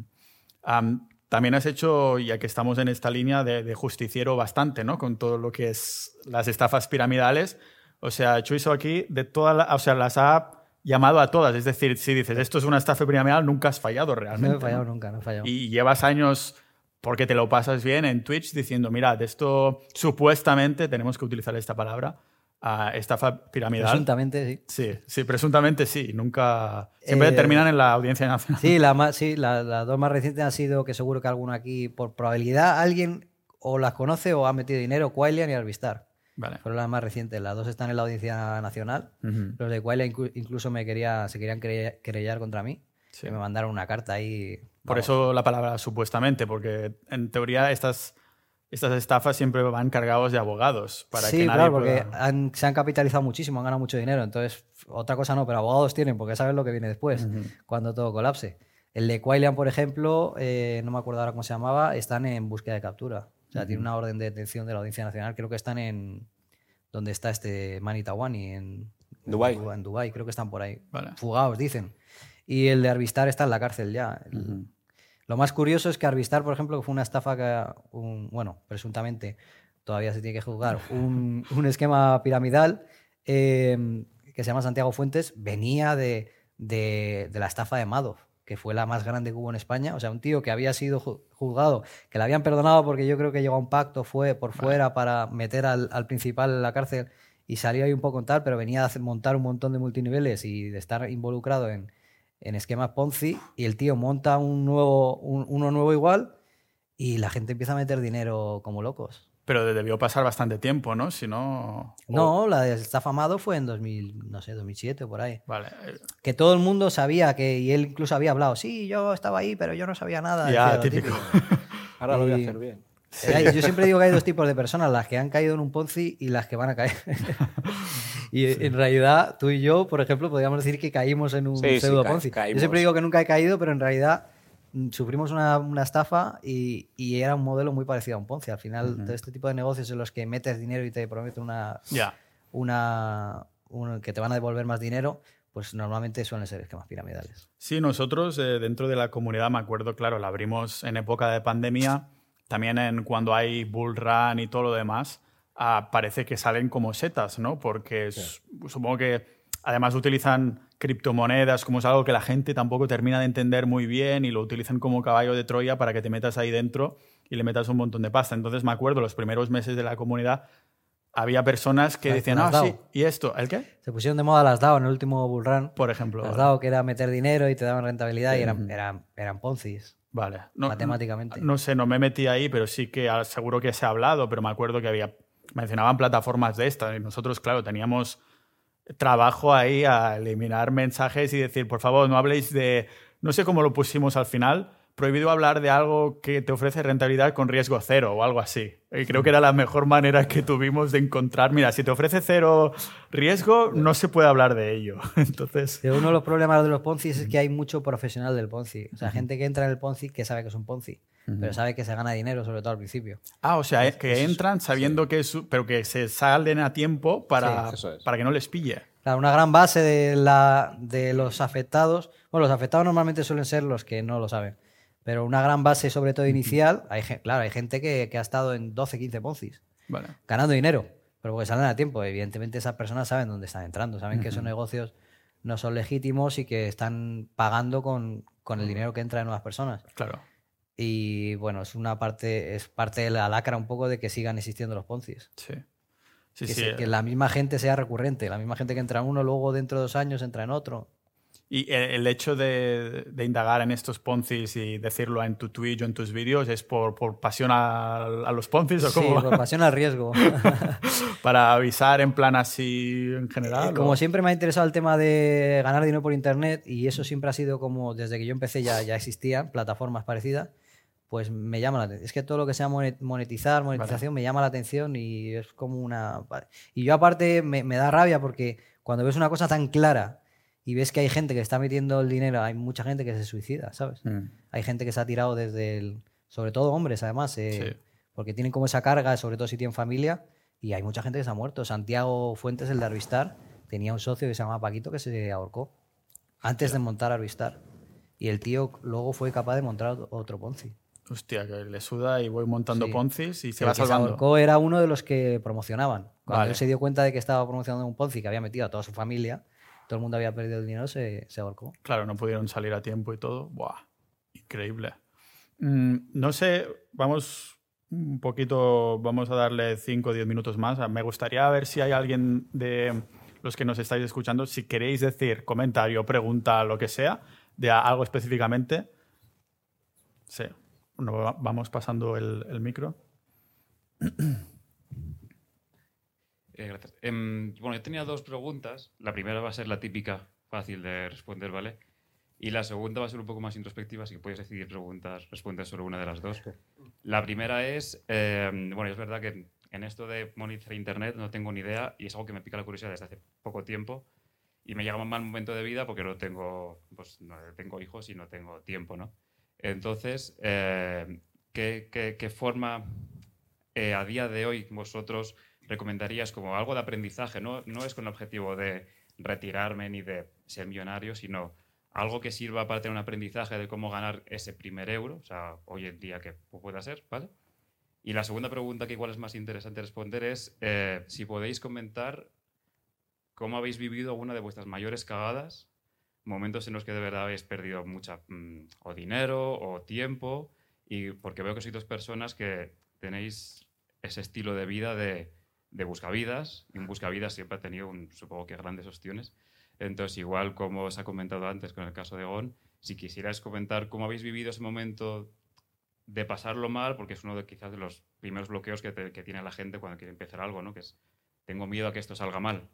Am, también has hecho, ya que estamos en esta línea de, de justiciero bastante, ¿no? Con todo lo que es las estafas piramidales. O sea, Chuiso aquí, de todas, la- o sea, las ha llamado a todas. Es decir, si dices, esto es una estafa piramidal, nunca has fallado realmente. No he fallado ¿no? nunca, no he fallado. Y llevas años, porque te lo pasas bien en Twitch, diciendo, mira, de esto supuestamente, tenemos que utilizar esta palabra, ah, estafa piramidal. Presuntamente, sí. Sí, sí, presuntamente sí. Nunca... Siempre Eh, terminan en la audiencia nacional. Sí, la más, sí la- las dos más recientes han sido que seguro que alguno aquí, por probabilidad, alguien o las conoce o ha metido dinero, Quailian y Arvistar. Vale. Fueron las más recientes. Las dos están en la audiencia nacional. Ujú. Los de inclu- incluso me quería, se querían quere- querellar contra mí. Sí. Que me mandaron una carta ahí. Por vamos. eso la palabra supuestamente, porque en teoría estas estas estafas siempre van cargados de abogados para sí, que nadie claro, porque pueda- han- se han capitalizado muchísimo, han ganado mucho dinero. Entonces, otra cosa no, pero abogados tienen porque saben lo que viene después, cuando todo colapse. El de Quailian, por ejemplo, eh, no me acuerdo ahora cómo se llamaba, están en búsqueda de captura. O sea, tiene una orden de detención de la Audiencia Nacional. Creo que están en. donde está este Mani Tawani? En Dubái. En Dubái, creo que están por ahí. Vale. Fugados, dicen. Y el de Arvistar está en la cárcel ya. El- Lo más curioso es que Arvistar, por ejemplo, que fue una estafa que, un- bueno, presuntamente, todavía se tiene que juzgar, un, un esquema piramidal eh, que se llama Santiago Fuentes, venía de, de- de la estafa de Madoff, que fue la más grande que hubo en España. O sea, un tío que había sido ju- juzgado, que le habían perdonado porque yo creo que llegó a un pacto, fue por fuera para meter al, al principal en la cárcel y salió ahí un poco en tal, pero venía a montar un montón de multiniveles y de estar involucrado en, en esquemas Ponzi y el tío monta un nuevo, un- uno nuevo igual y la gente empieza a meter dinero como locos. Pero debió pasar bastante tiempo, ¿no? Si no... No, la de estafa Amado fue en 2000, no sé, 2007 o por ahí. Vale. eh, Que todo el mundo sabía que, y él incluso había hablado, sí, yo estaba ahí, pero yo no sabía nada. Ya, típico. Ahora lo voy a hacer bien. Yo siempre digo que hay dos tipos de personas, las que han caído en un Ponzi y las que van a caer. y en realidad, tú y yo, por ejemplo, podríamos decir que caímos en un Sí, sí, pseudo ca- Ponzi. Yo caímos. siempre digo que nunca he caído, pero en realidad sufrimos una, una estafa y, y era un modelo muy parecido a un Ponzi. Al final, todo este tipo de negocios en los que metes dinero y te prometen una, una, un- que te van a devolver más dinero, pues normalmente suelen ser esquemas piramidales. Sí, nosotros eh, dentro de la comunidad, me acuerdo, claro, la abrimos en época de pandemia, también en cuando hay bull run y todo lo demás, ah, parece que salen como setas, ¿no? Porque supongo que además utilizan criptomonedas como es algo que la gente tampoco termina de entender muy bien y lo utilizan como caballo de Troya para que te metas ahí dentro y le metas un montón de pasta. Entonces me acuerdo, los primeros meses de la comunidad había personas que decían, ah, sí, ¿y esto? ¿El qué? Se pusieron de moda las DAO en el último bull run. Por ejemplo. Las vale. DAO que era meter dinero y te daban rentabilidad y eran, eran, eran Ponzis. Vale. No- Matemáticamente. No, sé, no me metí ahí, pero sí que seguro que se ha hablado, pero me acuerdo que había. Mencionaban plataformas de estas y nosotros, claro, teníamos trabajo ahí a eliminar mensajes y decir, por favor, no habléis de. No sé cómo lo pusimos al final. Prohibido hablar de algo que te ofrece rentabilidad con riesgo cero o algo así. Y creo que era la mejor manera que tuvimos de encontrar. Mira, si te ofrece cero riesgo, no se puede hablar de ello. Entonces. Uno de los problemas de los Ponzi es que hay mucho profesional del Ponzi. O sea, gente que entra en el Ponzi que sabe que es un Ponzi, pero sabe que se gana dinero, sobre todo al principio. Ah, o sea, eh, que entran sabiendo que es. pero que se salen a tiempo para, Sí, es. para que no les pille. Claro, una gran base de, la, de los afectados. Bueno, los afectados normalmente suelen ser los que no lo saben. Pero una gran base, sobre todo inicial, hay, claro, hay gente que, que ha estado en 12, 15 Ponzis, Vale. ganando dinero, pero porque salen a tiempo. Evidentemente esas personas saben dónde están entrando, saben que esos negocios no son legítimos y que están pagando con, con el dinero que entra de nuevas personas. Claro. Y bueno, es una parte, es parte de la lacra un poco de que sigan existiendo los Ponzis. Sí. Sí, que, sí. se- que la misma gente sea recurrente, la misma gente que entra en uno, luego dentro de dos años entra en otro. Y el, el hecho de, de indagar en estos Ponzis y decirlo en tu Twitch o en tus vídeos es por, por pasión a, a los Ponzis o Sí, cómo? por pasión al riesgo. para avisar en plan así en general. Eh, Como o- siempre me ha interesado el tema de ganar dinero por internet y eso siempre ha sido como, desde que yo empecé ya, ya existían plataformas parecidas, pues me llama la atención. Es que todo lo que sea monet- monetizar, monetización, me llama la atención y es como una... Y yo aparte me, me da rabia porque cuando ves una cosa tan clara y ves que hay gente que está metiendo el dinero, hay mucha gente que se suicida, ¿sabes? Mm. Hay gente que se ha tirado desde el... Sobre todo hombres, además, eh, Sí. porque tienen como esa carga, sobre todo si tienen familia, y hay mucha gente que se ha muerto. Santiago Fuentes, el de Arvistar, tenía un socio que se llamaba Paquito que se ahorcó antes de montar Arvistar. Y el tío luego fue capaz de montar otro Ponzi. Hostia, que le suda y voy montando Sí. Ponzis y se El va se salvando. ahorcó era uno de los que promocionaban. Cuando Vale. él se dio cuenta de que estaba promocionando un Ponzi que había metido a toda su familia, todo el mundo había perdido el dinero, se, se ahorcó. Claro, no pudieron salir a tiempo y todo. Buah, increíble. Mm, no sé, vamos un poquito, vamos a darle 5 o 10 minutos más. Me gustaría ver si hay alguien de los que nos estáis escuchando, si queréis decir comentario, pregunta, lo que sea, de algo específicamente. Sí, Bueno, va- vamos pasando el, el micro. Eh. Em, bueno, yo tenía dos preguntas. La primera va a ser la típica, fácil de responder, ¿vale? Y la segunda va a ser un poco más introspectiva, así que puedes decidir preguntas, responder sobre una de las dos. La primera es, eh, bueno, es verdad que en esto de monitorizar Internet no tengo ni idea y es algo que me pica la curiosidad desde hace poco tiempo y me llega un mal momento de vida porque no tengo, pues, no tengo hijos y no tengo tiempo, ¿no? Entonces, eh, ¿qué, forma eh, a día de hoy vosotros recomendarías como algo de aprendizaje? No, es con el objetivo de retirarme ni de ser millonario, sino algo que sirva para tener un aprendizaje de cómo ganar ese primer euro, o sea, hoy en día que pueda ser, ¿vale? Y la segunda pregunta que igual es más interesante responder es eh, si podéis comentar cómo habéis vivido alguna de vuestras mayores cagadas, momentos en los que de verdad habéis perdido mucha mm, o dinero o tiempo, y porque veo que sois dos personas que tenéis ese estilo de vida de, de buscavidas, y un buscavidas siempre ha tenido, un, supongo que grandes ostiones. Entonces, igual como os ha comentado antes con el caso de Gon, si quisierais comentar cómo habéis vivido ese momento de pasarlo mal, porque es uno de quizás de los primeros bloqueos que tiene la gente cuando quiere empezar algo, ¿no? Que es, tengo miedo a que esto salga mal.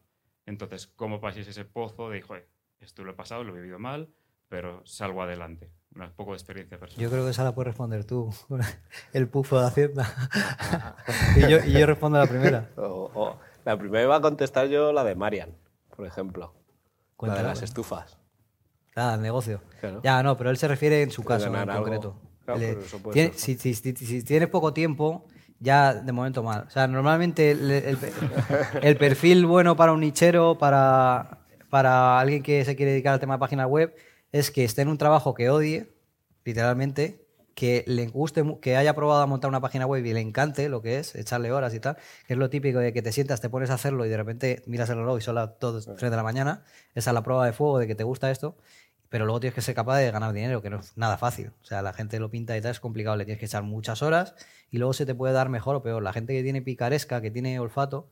Entonces, ¿cómo paséis ese pozo de, joder, esto lo he pasado, lo he vivido mal, pero salgo adelante? Un poco de experiencia personal. Yo creo que esa la puedes responder tú, el pufo de Hacienda. y, yo, y yo respondo la primera. O- o- la primera iba a contestar yo la de Marian, por ejemplo. La de las estufas. Ah, el negocio. Claro. Ya, no, pero él se refiere en su caso en algo. concreto. Claro, Él, pero eso puede tiene- ser. si, si- si- si tienes poco tiempo, ya de momento mal. O sea, normalmente el, el- el perfil bueno para un nichero, para, para alguien que se quiere dedicar al tema de página web, es que esté en un trabajo que odie, literalmente, que le guste, que haya probado a montar una página web y le encante lo que es, echarle horas y tal, que es lo típico de que te sientas, te pones a hacerlo y de repente miras el reloj y son las 2, 3 de la mañana. Esa es la prueba de fuego de que te gusta esto. Pero luego tienes que ser capaz de ganar dinero, que no es nada fácil. O sea, la gente lo pinta y tal, es complicado, le tienes que echar muchas horas y luego se te puede dar mejor o peor. La gente que tiene picaresca, que tiene olfato,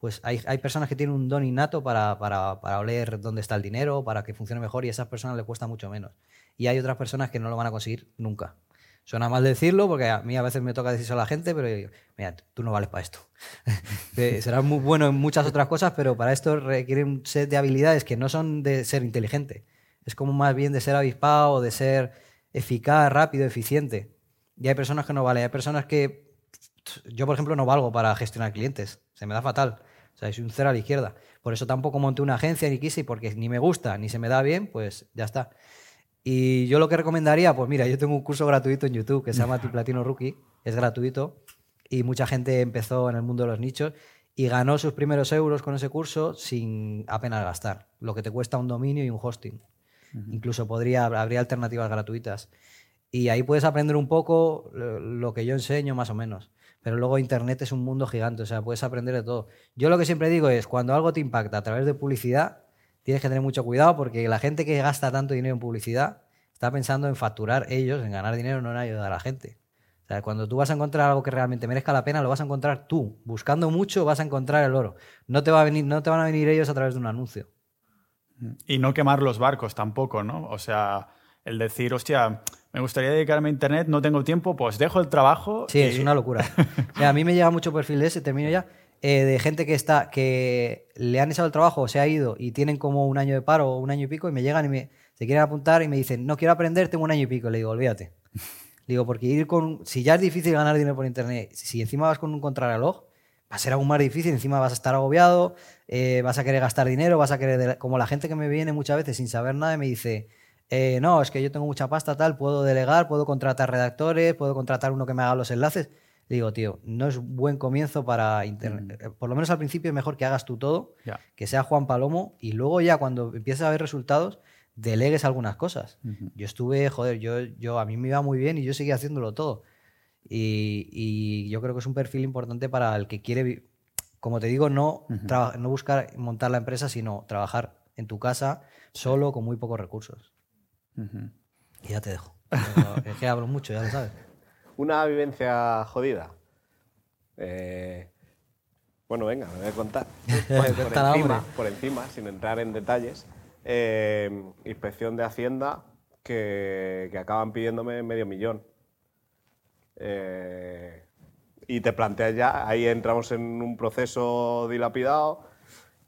pues hay, hay personas que tienen un don innato para, para, para oler dónde está el dinero, para que funcione mejor y a esas personas le cuesta mucho menos. Y hay otras personas que no lo van a conseguir nunca. Suena mal decirlo porque a mí a veces me toca decirlo a la gente, pero yo digo, mira, tú no vales para esto. Eh, Serás muy bueno en muchas otras cosas, pero para esto requiere un set de habilidades que no son de ser inteligente. Es como más bien de ser avispado, de ser eficaz, rápido, eficiente. Y hay personas que no valen. Hay personas que yo, por ejemplo, no valgo para gestionar clientes. Se me da fatal. O sea, soy un cero a la izquierda. Por eso tampoco monté una agencia ni quise, porque ni me gusta ni se me da bien, pues ya está. Y yo lo que recomendaría, pues mira, yo tengo un curso gratuito en YouTube que se llama Platino Rookie. Es gratuito. Y mucha gente empezó en el mundo de los nichos y ganó sus primeros euros con ese curso sin apenas gastar. Lo que te cuesta un dominio y un hosting. Incluso podría, habría alternativas gratuitas. Y ahí puedes aprender un poco lo que yo enseño, más o menos. Pero luego Internet es un mundo gigante, o sea, puedes aprender de todo. Yo lo que siempre digo es, cuando algo te impacta a través de publicidad, tienes que tener mucho cuidado porque la gente que gasta tanto dinero en publicidad está pensando en facturar ellos, en ganar dinero, no en ayudar a la gente. O sea, cuando tú vas a encontrar algo que realmente merezca la pena, lo vas a encontrar tú. Buscando mucho vas a encontrar el oro. No te, va a venir, no te van a venir ellos a través de un anuncio. Y no quemar los barcos tampoco, ¿no? O sea, el decir, hostia, me gustaría dedicarme a Internet, no tengo tiempo, pues dejo el trabajo. Sí, y- es una locura. A mí me llega mucho perfil de ese, termino ya, eh, de gente que está, que le han echado el trabajo, se ha ido y tienen como un año de paro o un año y pico y me llegan y me, se quieren apuntar y me dicen, no quiero aprender, tengo un año y pico. Le digo, olvídate. Le digo, porque ir con, si ya es difícil ganar dinero por internet, si encima vas con un contrarreloj, va a ser aún más difícil, encima vas a estar agobiado, eh, vas a querer gastar dinero, vas a querer, como la gente que me viene muchas veces sin saber nada y me dice, eh, no, es que yo tengo mucha pasta, tal, puedo delegar, puedo contratar redactores, puedo contratar uno que me haga los enlaces. Le digo, tío, no es buen comienzo para internet. Eh, Por lo menos al principio es mejor que hagas tú todo, que sea Juan Palomo, y luego ya cuando empieces a ver resultados, delegues algunas cosas. Yo estuve, joder, yo, yo a mí me iba muy bien y yo seguía haciéndolo todo. Y, y yo creo que es un perfil importante para el que quiere, como te digo, no, no buscar montar la empresa, sino trabajar en tu casa solo con muy pocos recursos. Y ya te dejo. es que hablo mucho, ya lo sabes. Una vivencia jodida. Eh, bueno, venga, me voy a contar. Por, encima, por encima, sin entrar en detalles. Eh, inspección de Hacienda que, que acaban pidiéndome medio millón. Eh, y te planteas ya, ahí entramos en un proceso dilapidado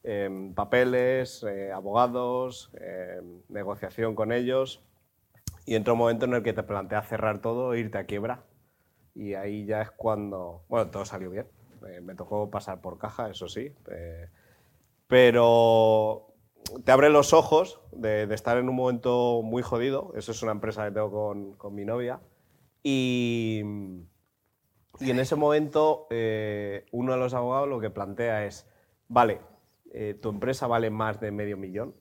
em, papeles, eh, abogados, em, negociación con ellos. Y entra un momento en el que te planteas cerrar todo e irte a quiebra. Y ahí ya es cuando, bueno, todo salió bien. Eh, me tocó pasar por caja, eso sí. eh, pero te abre los ojos de, de estar en un momento muy jodido. Eso es una empresa que tengo con, con mi novia. Y, y en ese momento eh, uno de los abogados lo que plantea es, vale, eh, tu empresa vale más de medio millón.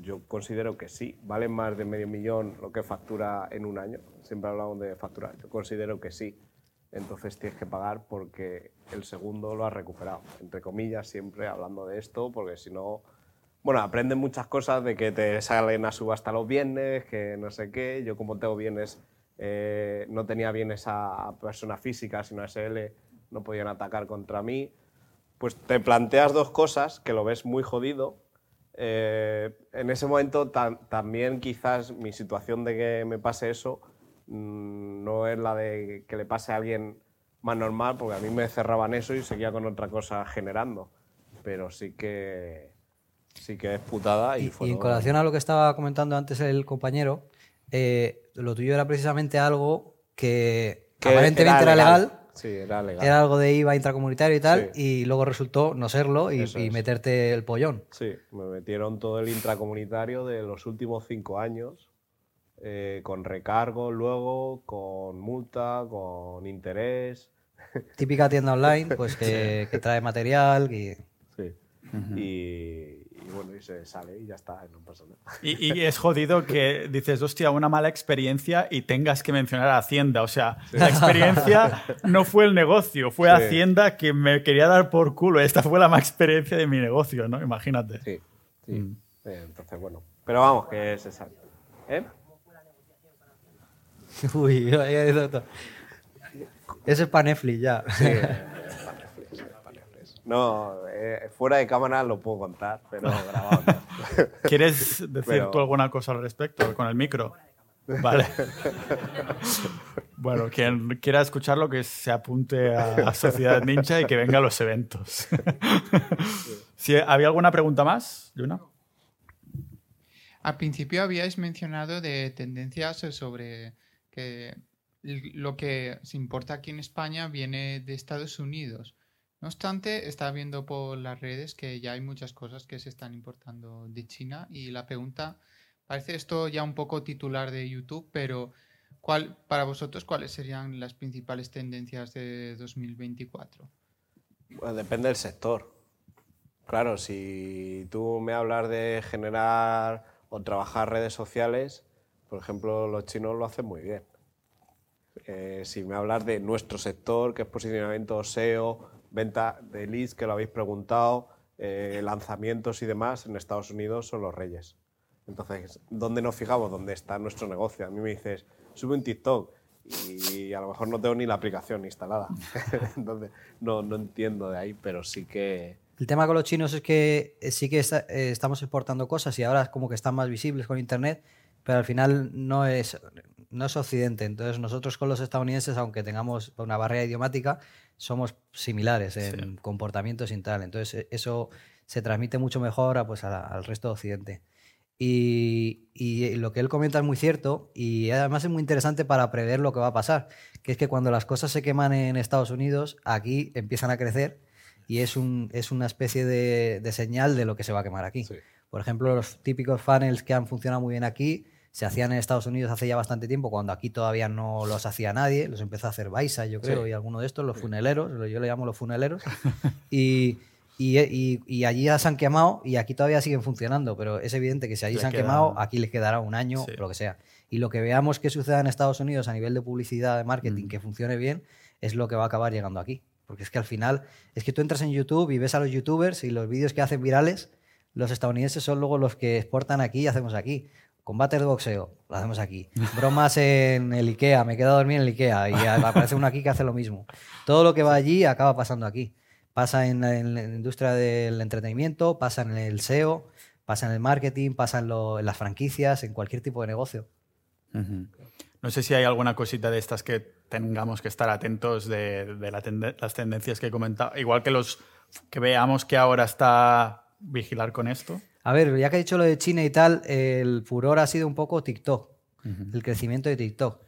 Yo considero que sí, vale más de medio millón lo que factura en un año. Siempre hablamos de facturar. Yo considero que sí. Entonces tienes que pagar porque el segundo lo has recuperado. Entre comillas, siempre hablando de esto, porque si no, bueno, aprendes muchas cosas de que te salen a subasta los bienes, que no sé qué. Yo como tengo bienes, eh, no tenía bienes a persona física, sino a SL, no podían atacar contra mí. Pues te planteas dos cosas que lo ves muy jodido. Eh, en ese momento tam- también quizás mi situación de que me pase eso mm, no es la de que le pase a alguien más normal, porque a mí me cerraban eso y seguía con otra cosa generando. Pero sí que sí que es putada y, Y, fue y en colación a lo que estaba comentando antes el compañero, eh, lo tuyo era precisamente algo que, que aparentemente era legal, Sí, era legal. era algo de IVA intracomunitario y tal, Sí. y luego resultó no serlo y, y meterte el pollón. Sí, me metieron todo el intracomunitario de los últimos cinco años, eh, con recargo luego, con multa, con interés. Típica tienda online, pues que, que trae material y... Sí. y, y bueno, y se sale y ya está, no pasa nada. Y, y es jodido que dices, hostia, una mala experiencia y tengas que mencionar a Hacienda. O sea, la experiencia no fue el negocio, fue Sí. Hacienda que me quería dar por culo. Esta fue la mala experiencia de mi negocio, ¿no? Imagínate. Sí, sí. Mm. Eh, entonces, bueno. Pero vamos, que se sale. ¿Eh? Uy, eso es para Netflix ya. Sí, eh, para Netflix, eh, para Netflix. No, eh, fuera de cámara lo puedo contar, pero grabado no. ¿Quieres decir Pero- tú alguna cosa al respecto con el micro? Vale. Bueno, quien quiera escucharlo, que se apunte a, a Sociedad Ninja y que venga a los eventos. Si ¿Había alguna pregunta más, Luna? Al principio habíais mencionado de tendencias sobre que lo que se importa aquí en España viene de Estados Unidos. No obstante, está viendo por las redes que ya hay muchas cosas que se están importando de China y la pregunta, parece esto ya un poco titular de YouTube, pero ¿cuál, para vosotros, ¿cuáles serían las principales tendencias de 2024? Bueno, depende del sector. Claro, si tú me hablas de generar o trabajar redes sociales, por ejemplo, los chinos lo hacen muy bien. Eh, si me hablas de nuestro sector, que es posicionamiento SEO, venta de leads, que lo habéis preguntado, eh, lanzamientos y demás, en Estados Unidos son los reyes. Entonces, ¿dónde nos fijamos? ¿Dónde está nuestro negocio? A mí me dices, sube un TikTok y a lo mejor no tengo ni la aplicación instalada. Entonces, no, no entiendo de ahí, pero sí que... El tema con los chinos es que eh, sí que eh, estamos exportando cosas y ahora como que están más visibles con Internet, pero al final no es, no es Occidente. Entonces nosotros con los estadounidenses, aunque tengamos una barrera idiomática, somos similares en comportamientos y tal. Entonces eh, eso se transmite mucho mejor a, pues, a la- al resto de Occidente. Y, y lo que él comenta es muy cierto y además es muy interesante para prever lo que va a pasar, que es que cuando las cosas se queman en Estados Unidos, aquí empiezan a crecer y es, un, es una especie de, de señal de lo que se va a quemar aquí. Sí. Por ejemplo, los típicos funnels que han funcionado muy bien aquí se hacían en Estados Unidos hace ya bastante tiempo, cuando aquí todavía no los hacía nadie, los empezó a hacer Baisa, yo creo, Sí. y alguno de estos, los funeleros, yo le llamo los funeleros, y, y, y- y allí ya se han quemado y aquí todavía siguen funcionando, pero es evidente que si allí se han queda- quemado, aquí les quedará un año, Sí. lo que sea. Y lo que veamos que suceda en Estados Unidos a nivel de publicidad, de marketing, Mm. que funcione bien, es lo que va a acabar llegando aquí. Porque es que al final, es que tú entras en YouTube y ves a los youtubers y los vídeos que hacen virales, los estadounidenses son luego los que exportan aquí y hacemos aquí. Combates de boxeo, lo hacemos aquí. Bromas en el IKEA, me he quedado a dormir en el IKEA y aparece uno aquí que hace lo mismo. Todo lo que va allí acaba pasando aquí. Pasa en, la- industria del entretenimiento, pasa en el SEO, pasa en el marketing, pasa en, las franquicias, en cualquier tipo de negocio. No sé si hay alguna cosita de estas que tengamos que estar atentos de, las tendencias que he comentado. Igual que los que veamos que ahora está vigilar con esto? A ver, ya que he dicho lo de China y tal, el furor ha sido un poco TikTok, el crecimiento de TikTok.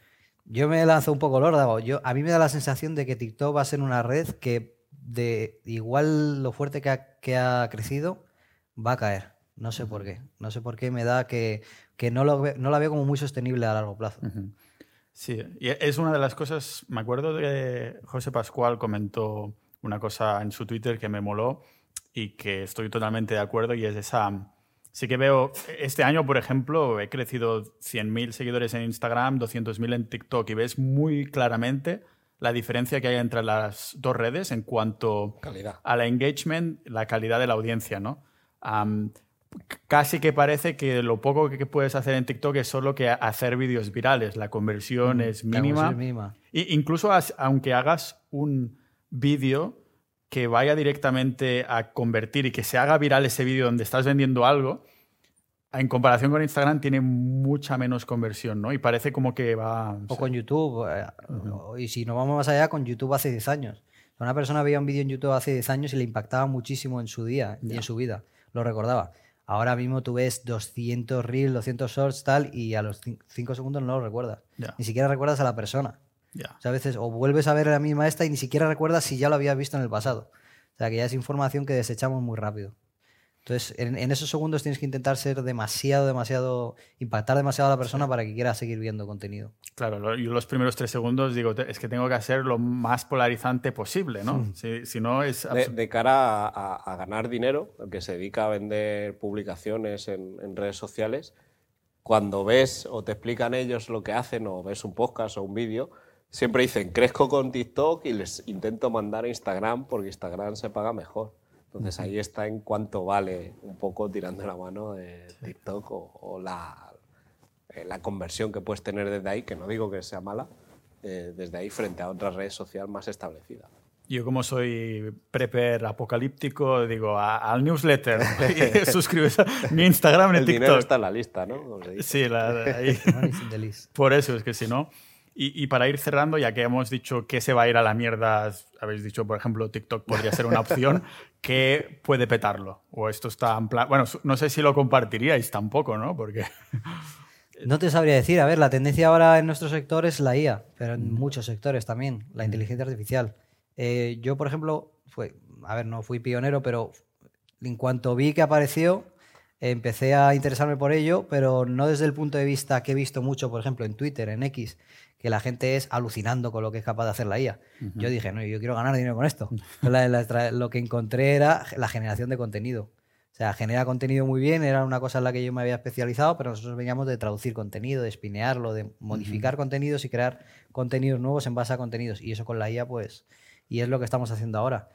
Yo me lanzo un poco lórdago. Yo, a mí me da la sensación de que TikTok va a ser una red que, de igual lo fuerte que ha, que ha crecido, va a caer. No sé por qué. No sé por qué me da que, que no, lo no la veo como muy sostenible a largo plazo. Sí, y es una de las cosas, me acuerdo de José Pascual comentó una cosa en su Twitter que me moló y que estoy totalmente de acuerdo y es esa... Sí que veo, este año, por ejemplo, he crecido 100.000 seguidores en Instagram, 200.000 en TikTok y ves muy claramente la diferencia que hay entre las dos redes en cuanto Calidad. a la engagement, la calidad de la audiencia, ¿no? C- casi que parece que lo poco que puedes hacer en TikTok es solo que hacer vídeos virales. La conversión es mínima. conversión es mínima. Y incluso aunque hagas un vídeo que vaya directamente a convertir y que se haga viral ese vídeo donde estás vendiendo algo, en comparación con Instagram tiene mucha menos conversión, ¿no? Y parece como que va... O con YouTube. eh, Y si nos vamos más allá, con YouTube hace 10 años. Una persona veía un vídeo en YouTube hace 10 años y le impactaba muchísimo en su día y en su vida. Lo recordaba. Ahora mismo tú ves 200 reels, 200 shorts, tal, y a los 5 segundos no lo recuerdas. Ni siquiera recuerdas a la persona. Ya. O sea, a veces o vuelves a ver la misma esta y ni siquiera recuerdas si ya lo habías visto en el pasado. O sea, que ya es información que desechamos muy rápido. Entonces, en, en esos segundos tienes que intentar ser demasiado, demasiado, impactar demasiado a la persona para que quiera seguir viendo contenido. Claro, lo- yo los primeros tres segundos digo, "Te- es que tengo que hacer lo más polarizante posible, ¿no? Si, si no es... De, de cara a, a- a ganar dinero, el que se dedica a vender publicaciones en, en redes sociales, cuando ves o te explican ellos lo que hacen o ves un podcast o un vídeo, siempre dicen, crezco con TikTok y les intento mandar a Instagram porque Instagram se paga mejor. Entonces ahí está en cuánto vale un poco tirando la mano de TikTok o, o la, eh, la conversión que puedes tener desde ahí, que no digo que sea mala, eh, desde ahí frente a otra red social más establecida. Yo como soy prepper apocalíptico, digo, a- al newsletter y suscribes a mi Instagram en El dinero TikTok. está en la lista, ¿no? Sí, la- ahí. Por eso, es que si no. Y, y para ir cerrando, ya que hemos dicho que se va a ir a la mierda, habéis dicho, por ejemplo, TikTok podría ser una opción, ¿qué puede petarlo? O esto está en plan. Bueno, no sé si lo compartiríais tampoco, ¿no? Porque. No te sabría decir. A ver, la tendencia ahora en nuestro sector es la IA, pero en muchos sectores también, la inteligencia artificial. Eh, yo, por ejemplo, fue, a ver, no fui pionero, pero en cuanto vi que apareció, empecé a interesarme por ello, pero no desde el punto de vista que he visto mucho, por ejemplo, en Twitter, en X, que la gente es alucinando con lo que es capaz de hacer la IA. Yo dije, no, yo quiero ganar dinero con esto. La- la estra- lo que encontré era la generación de contenido. O sea, genera contenido muy bien, era una cosa en la que yo me había especializado, pero nosotros veníamos de traducir contenido, de espinearlo, de modificar contenidos y crear contenidos nuevos en base a contenidos. Y eso con la IA, pues, y es lo que estamos haciendo ahora.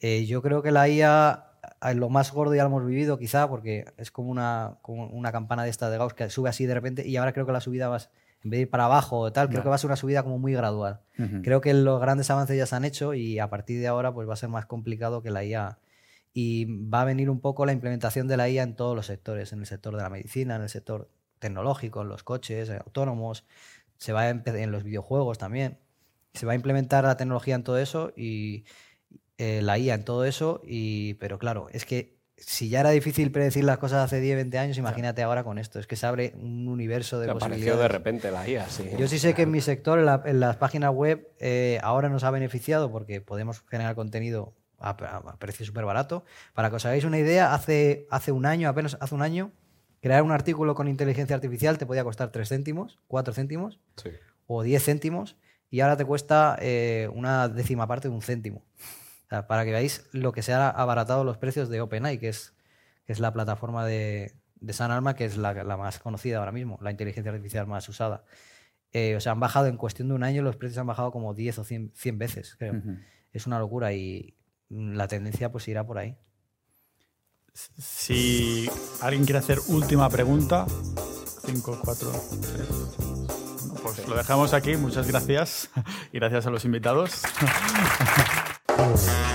Eh, yo creo que la IA, lo más gordo ya lo hemos vivido, quizá, porque es como una, como una campana de esta de Gauss que sube así de repente y ahora creo que la subida va, a- en vez de ir para abajo o tal, creo que va a ser una subida como muy gradual. Creo que los grandes avances ya se han hecho y a partir de ahora pues va a ser más complicado que la IA. Y va a venir un poco la implementación de la IA en todos los sectores, en el sector de la medicina, en el sector tecnológico, en los coches, autónomos, se va a en los videojuegos también. Se va a implementar la tecnología en todo eso y eh, la IA en todo eso, y, pero claro, es que si ya era difícil predecir las cosas hace 10, 20 años, imagínate ahora con esto. Es que se abre un universo de Que apareció posibilidades. de repente la IA, sí. Yo sí sé que en mi sector, en, la- en las páginas web, eh, ahora nos ha beneficiado porque podemos generar contenido a, a- a precio súper barato. Para que os hagáis una idea, hace, hace un año, apenas hace un año, crear un artículo con inteligencia artificial te podía costar 3 céntimos, 4 céntimos Sí. o 10 céntimos y ahora te cuesta eh, una décima parte de un céntimo. Sea, para que veáis lo que se ha abaratado los precios de OpenAI, que es, que es la plataforma de, de San Alma, que es la, la más conocida ahora mismo, la inteligencia artificial más usada. Eh, o sea, han bajado en cuestión de un año, los precios han bajado como 10 o 100, 100 veces, creo. Es una locura y la tendencia pues irá por ahí. Si alguien quiere hacer última pregunta, 5, 4, 3. Pues lo dejamos aquí. Muchas gracias. Y gracias a los invitados. Wow.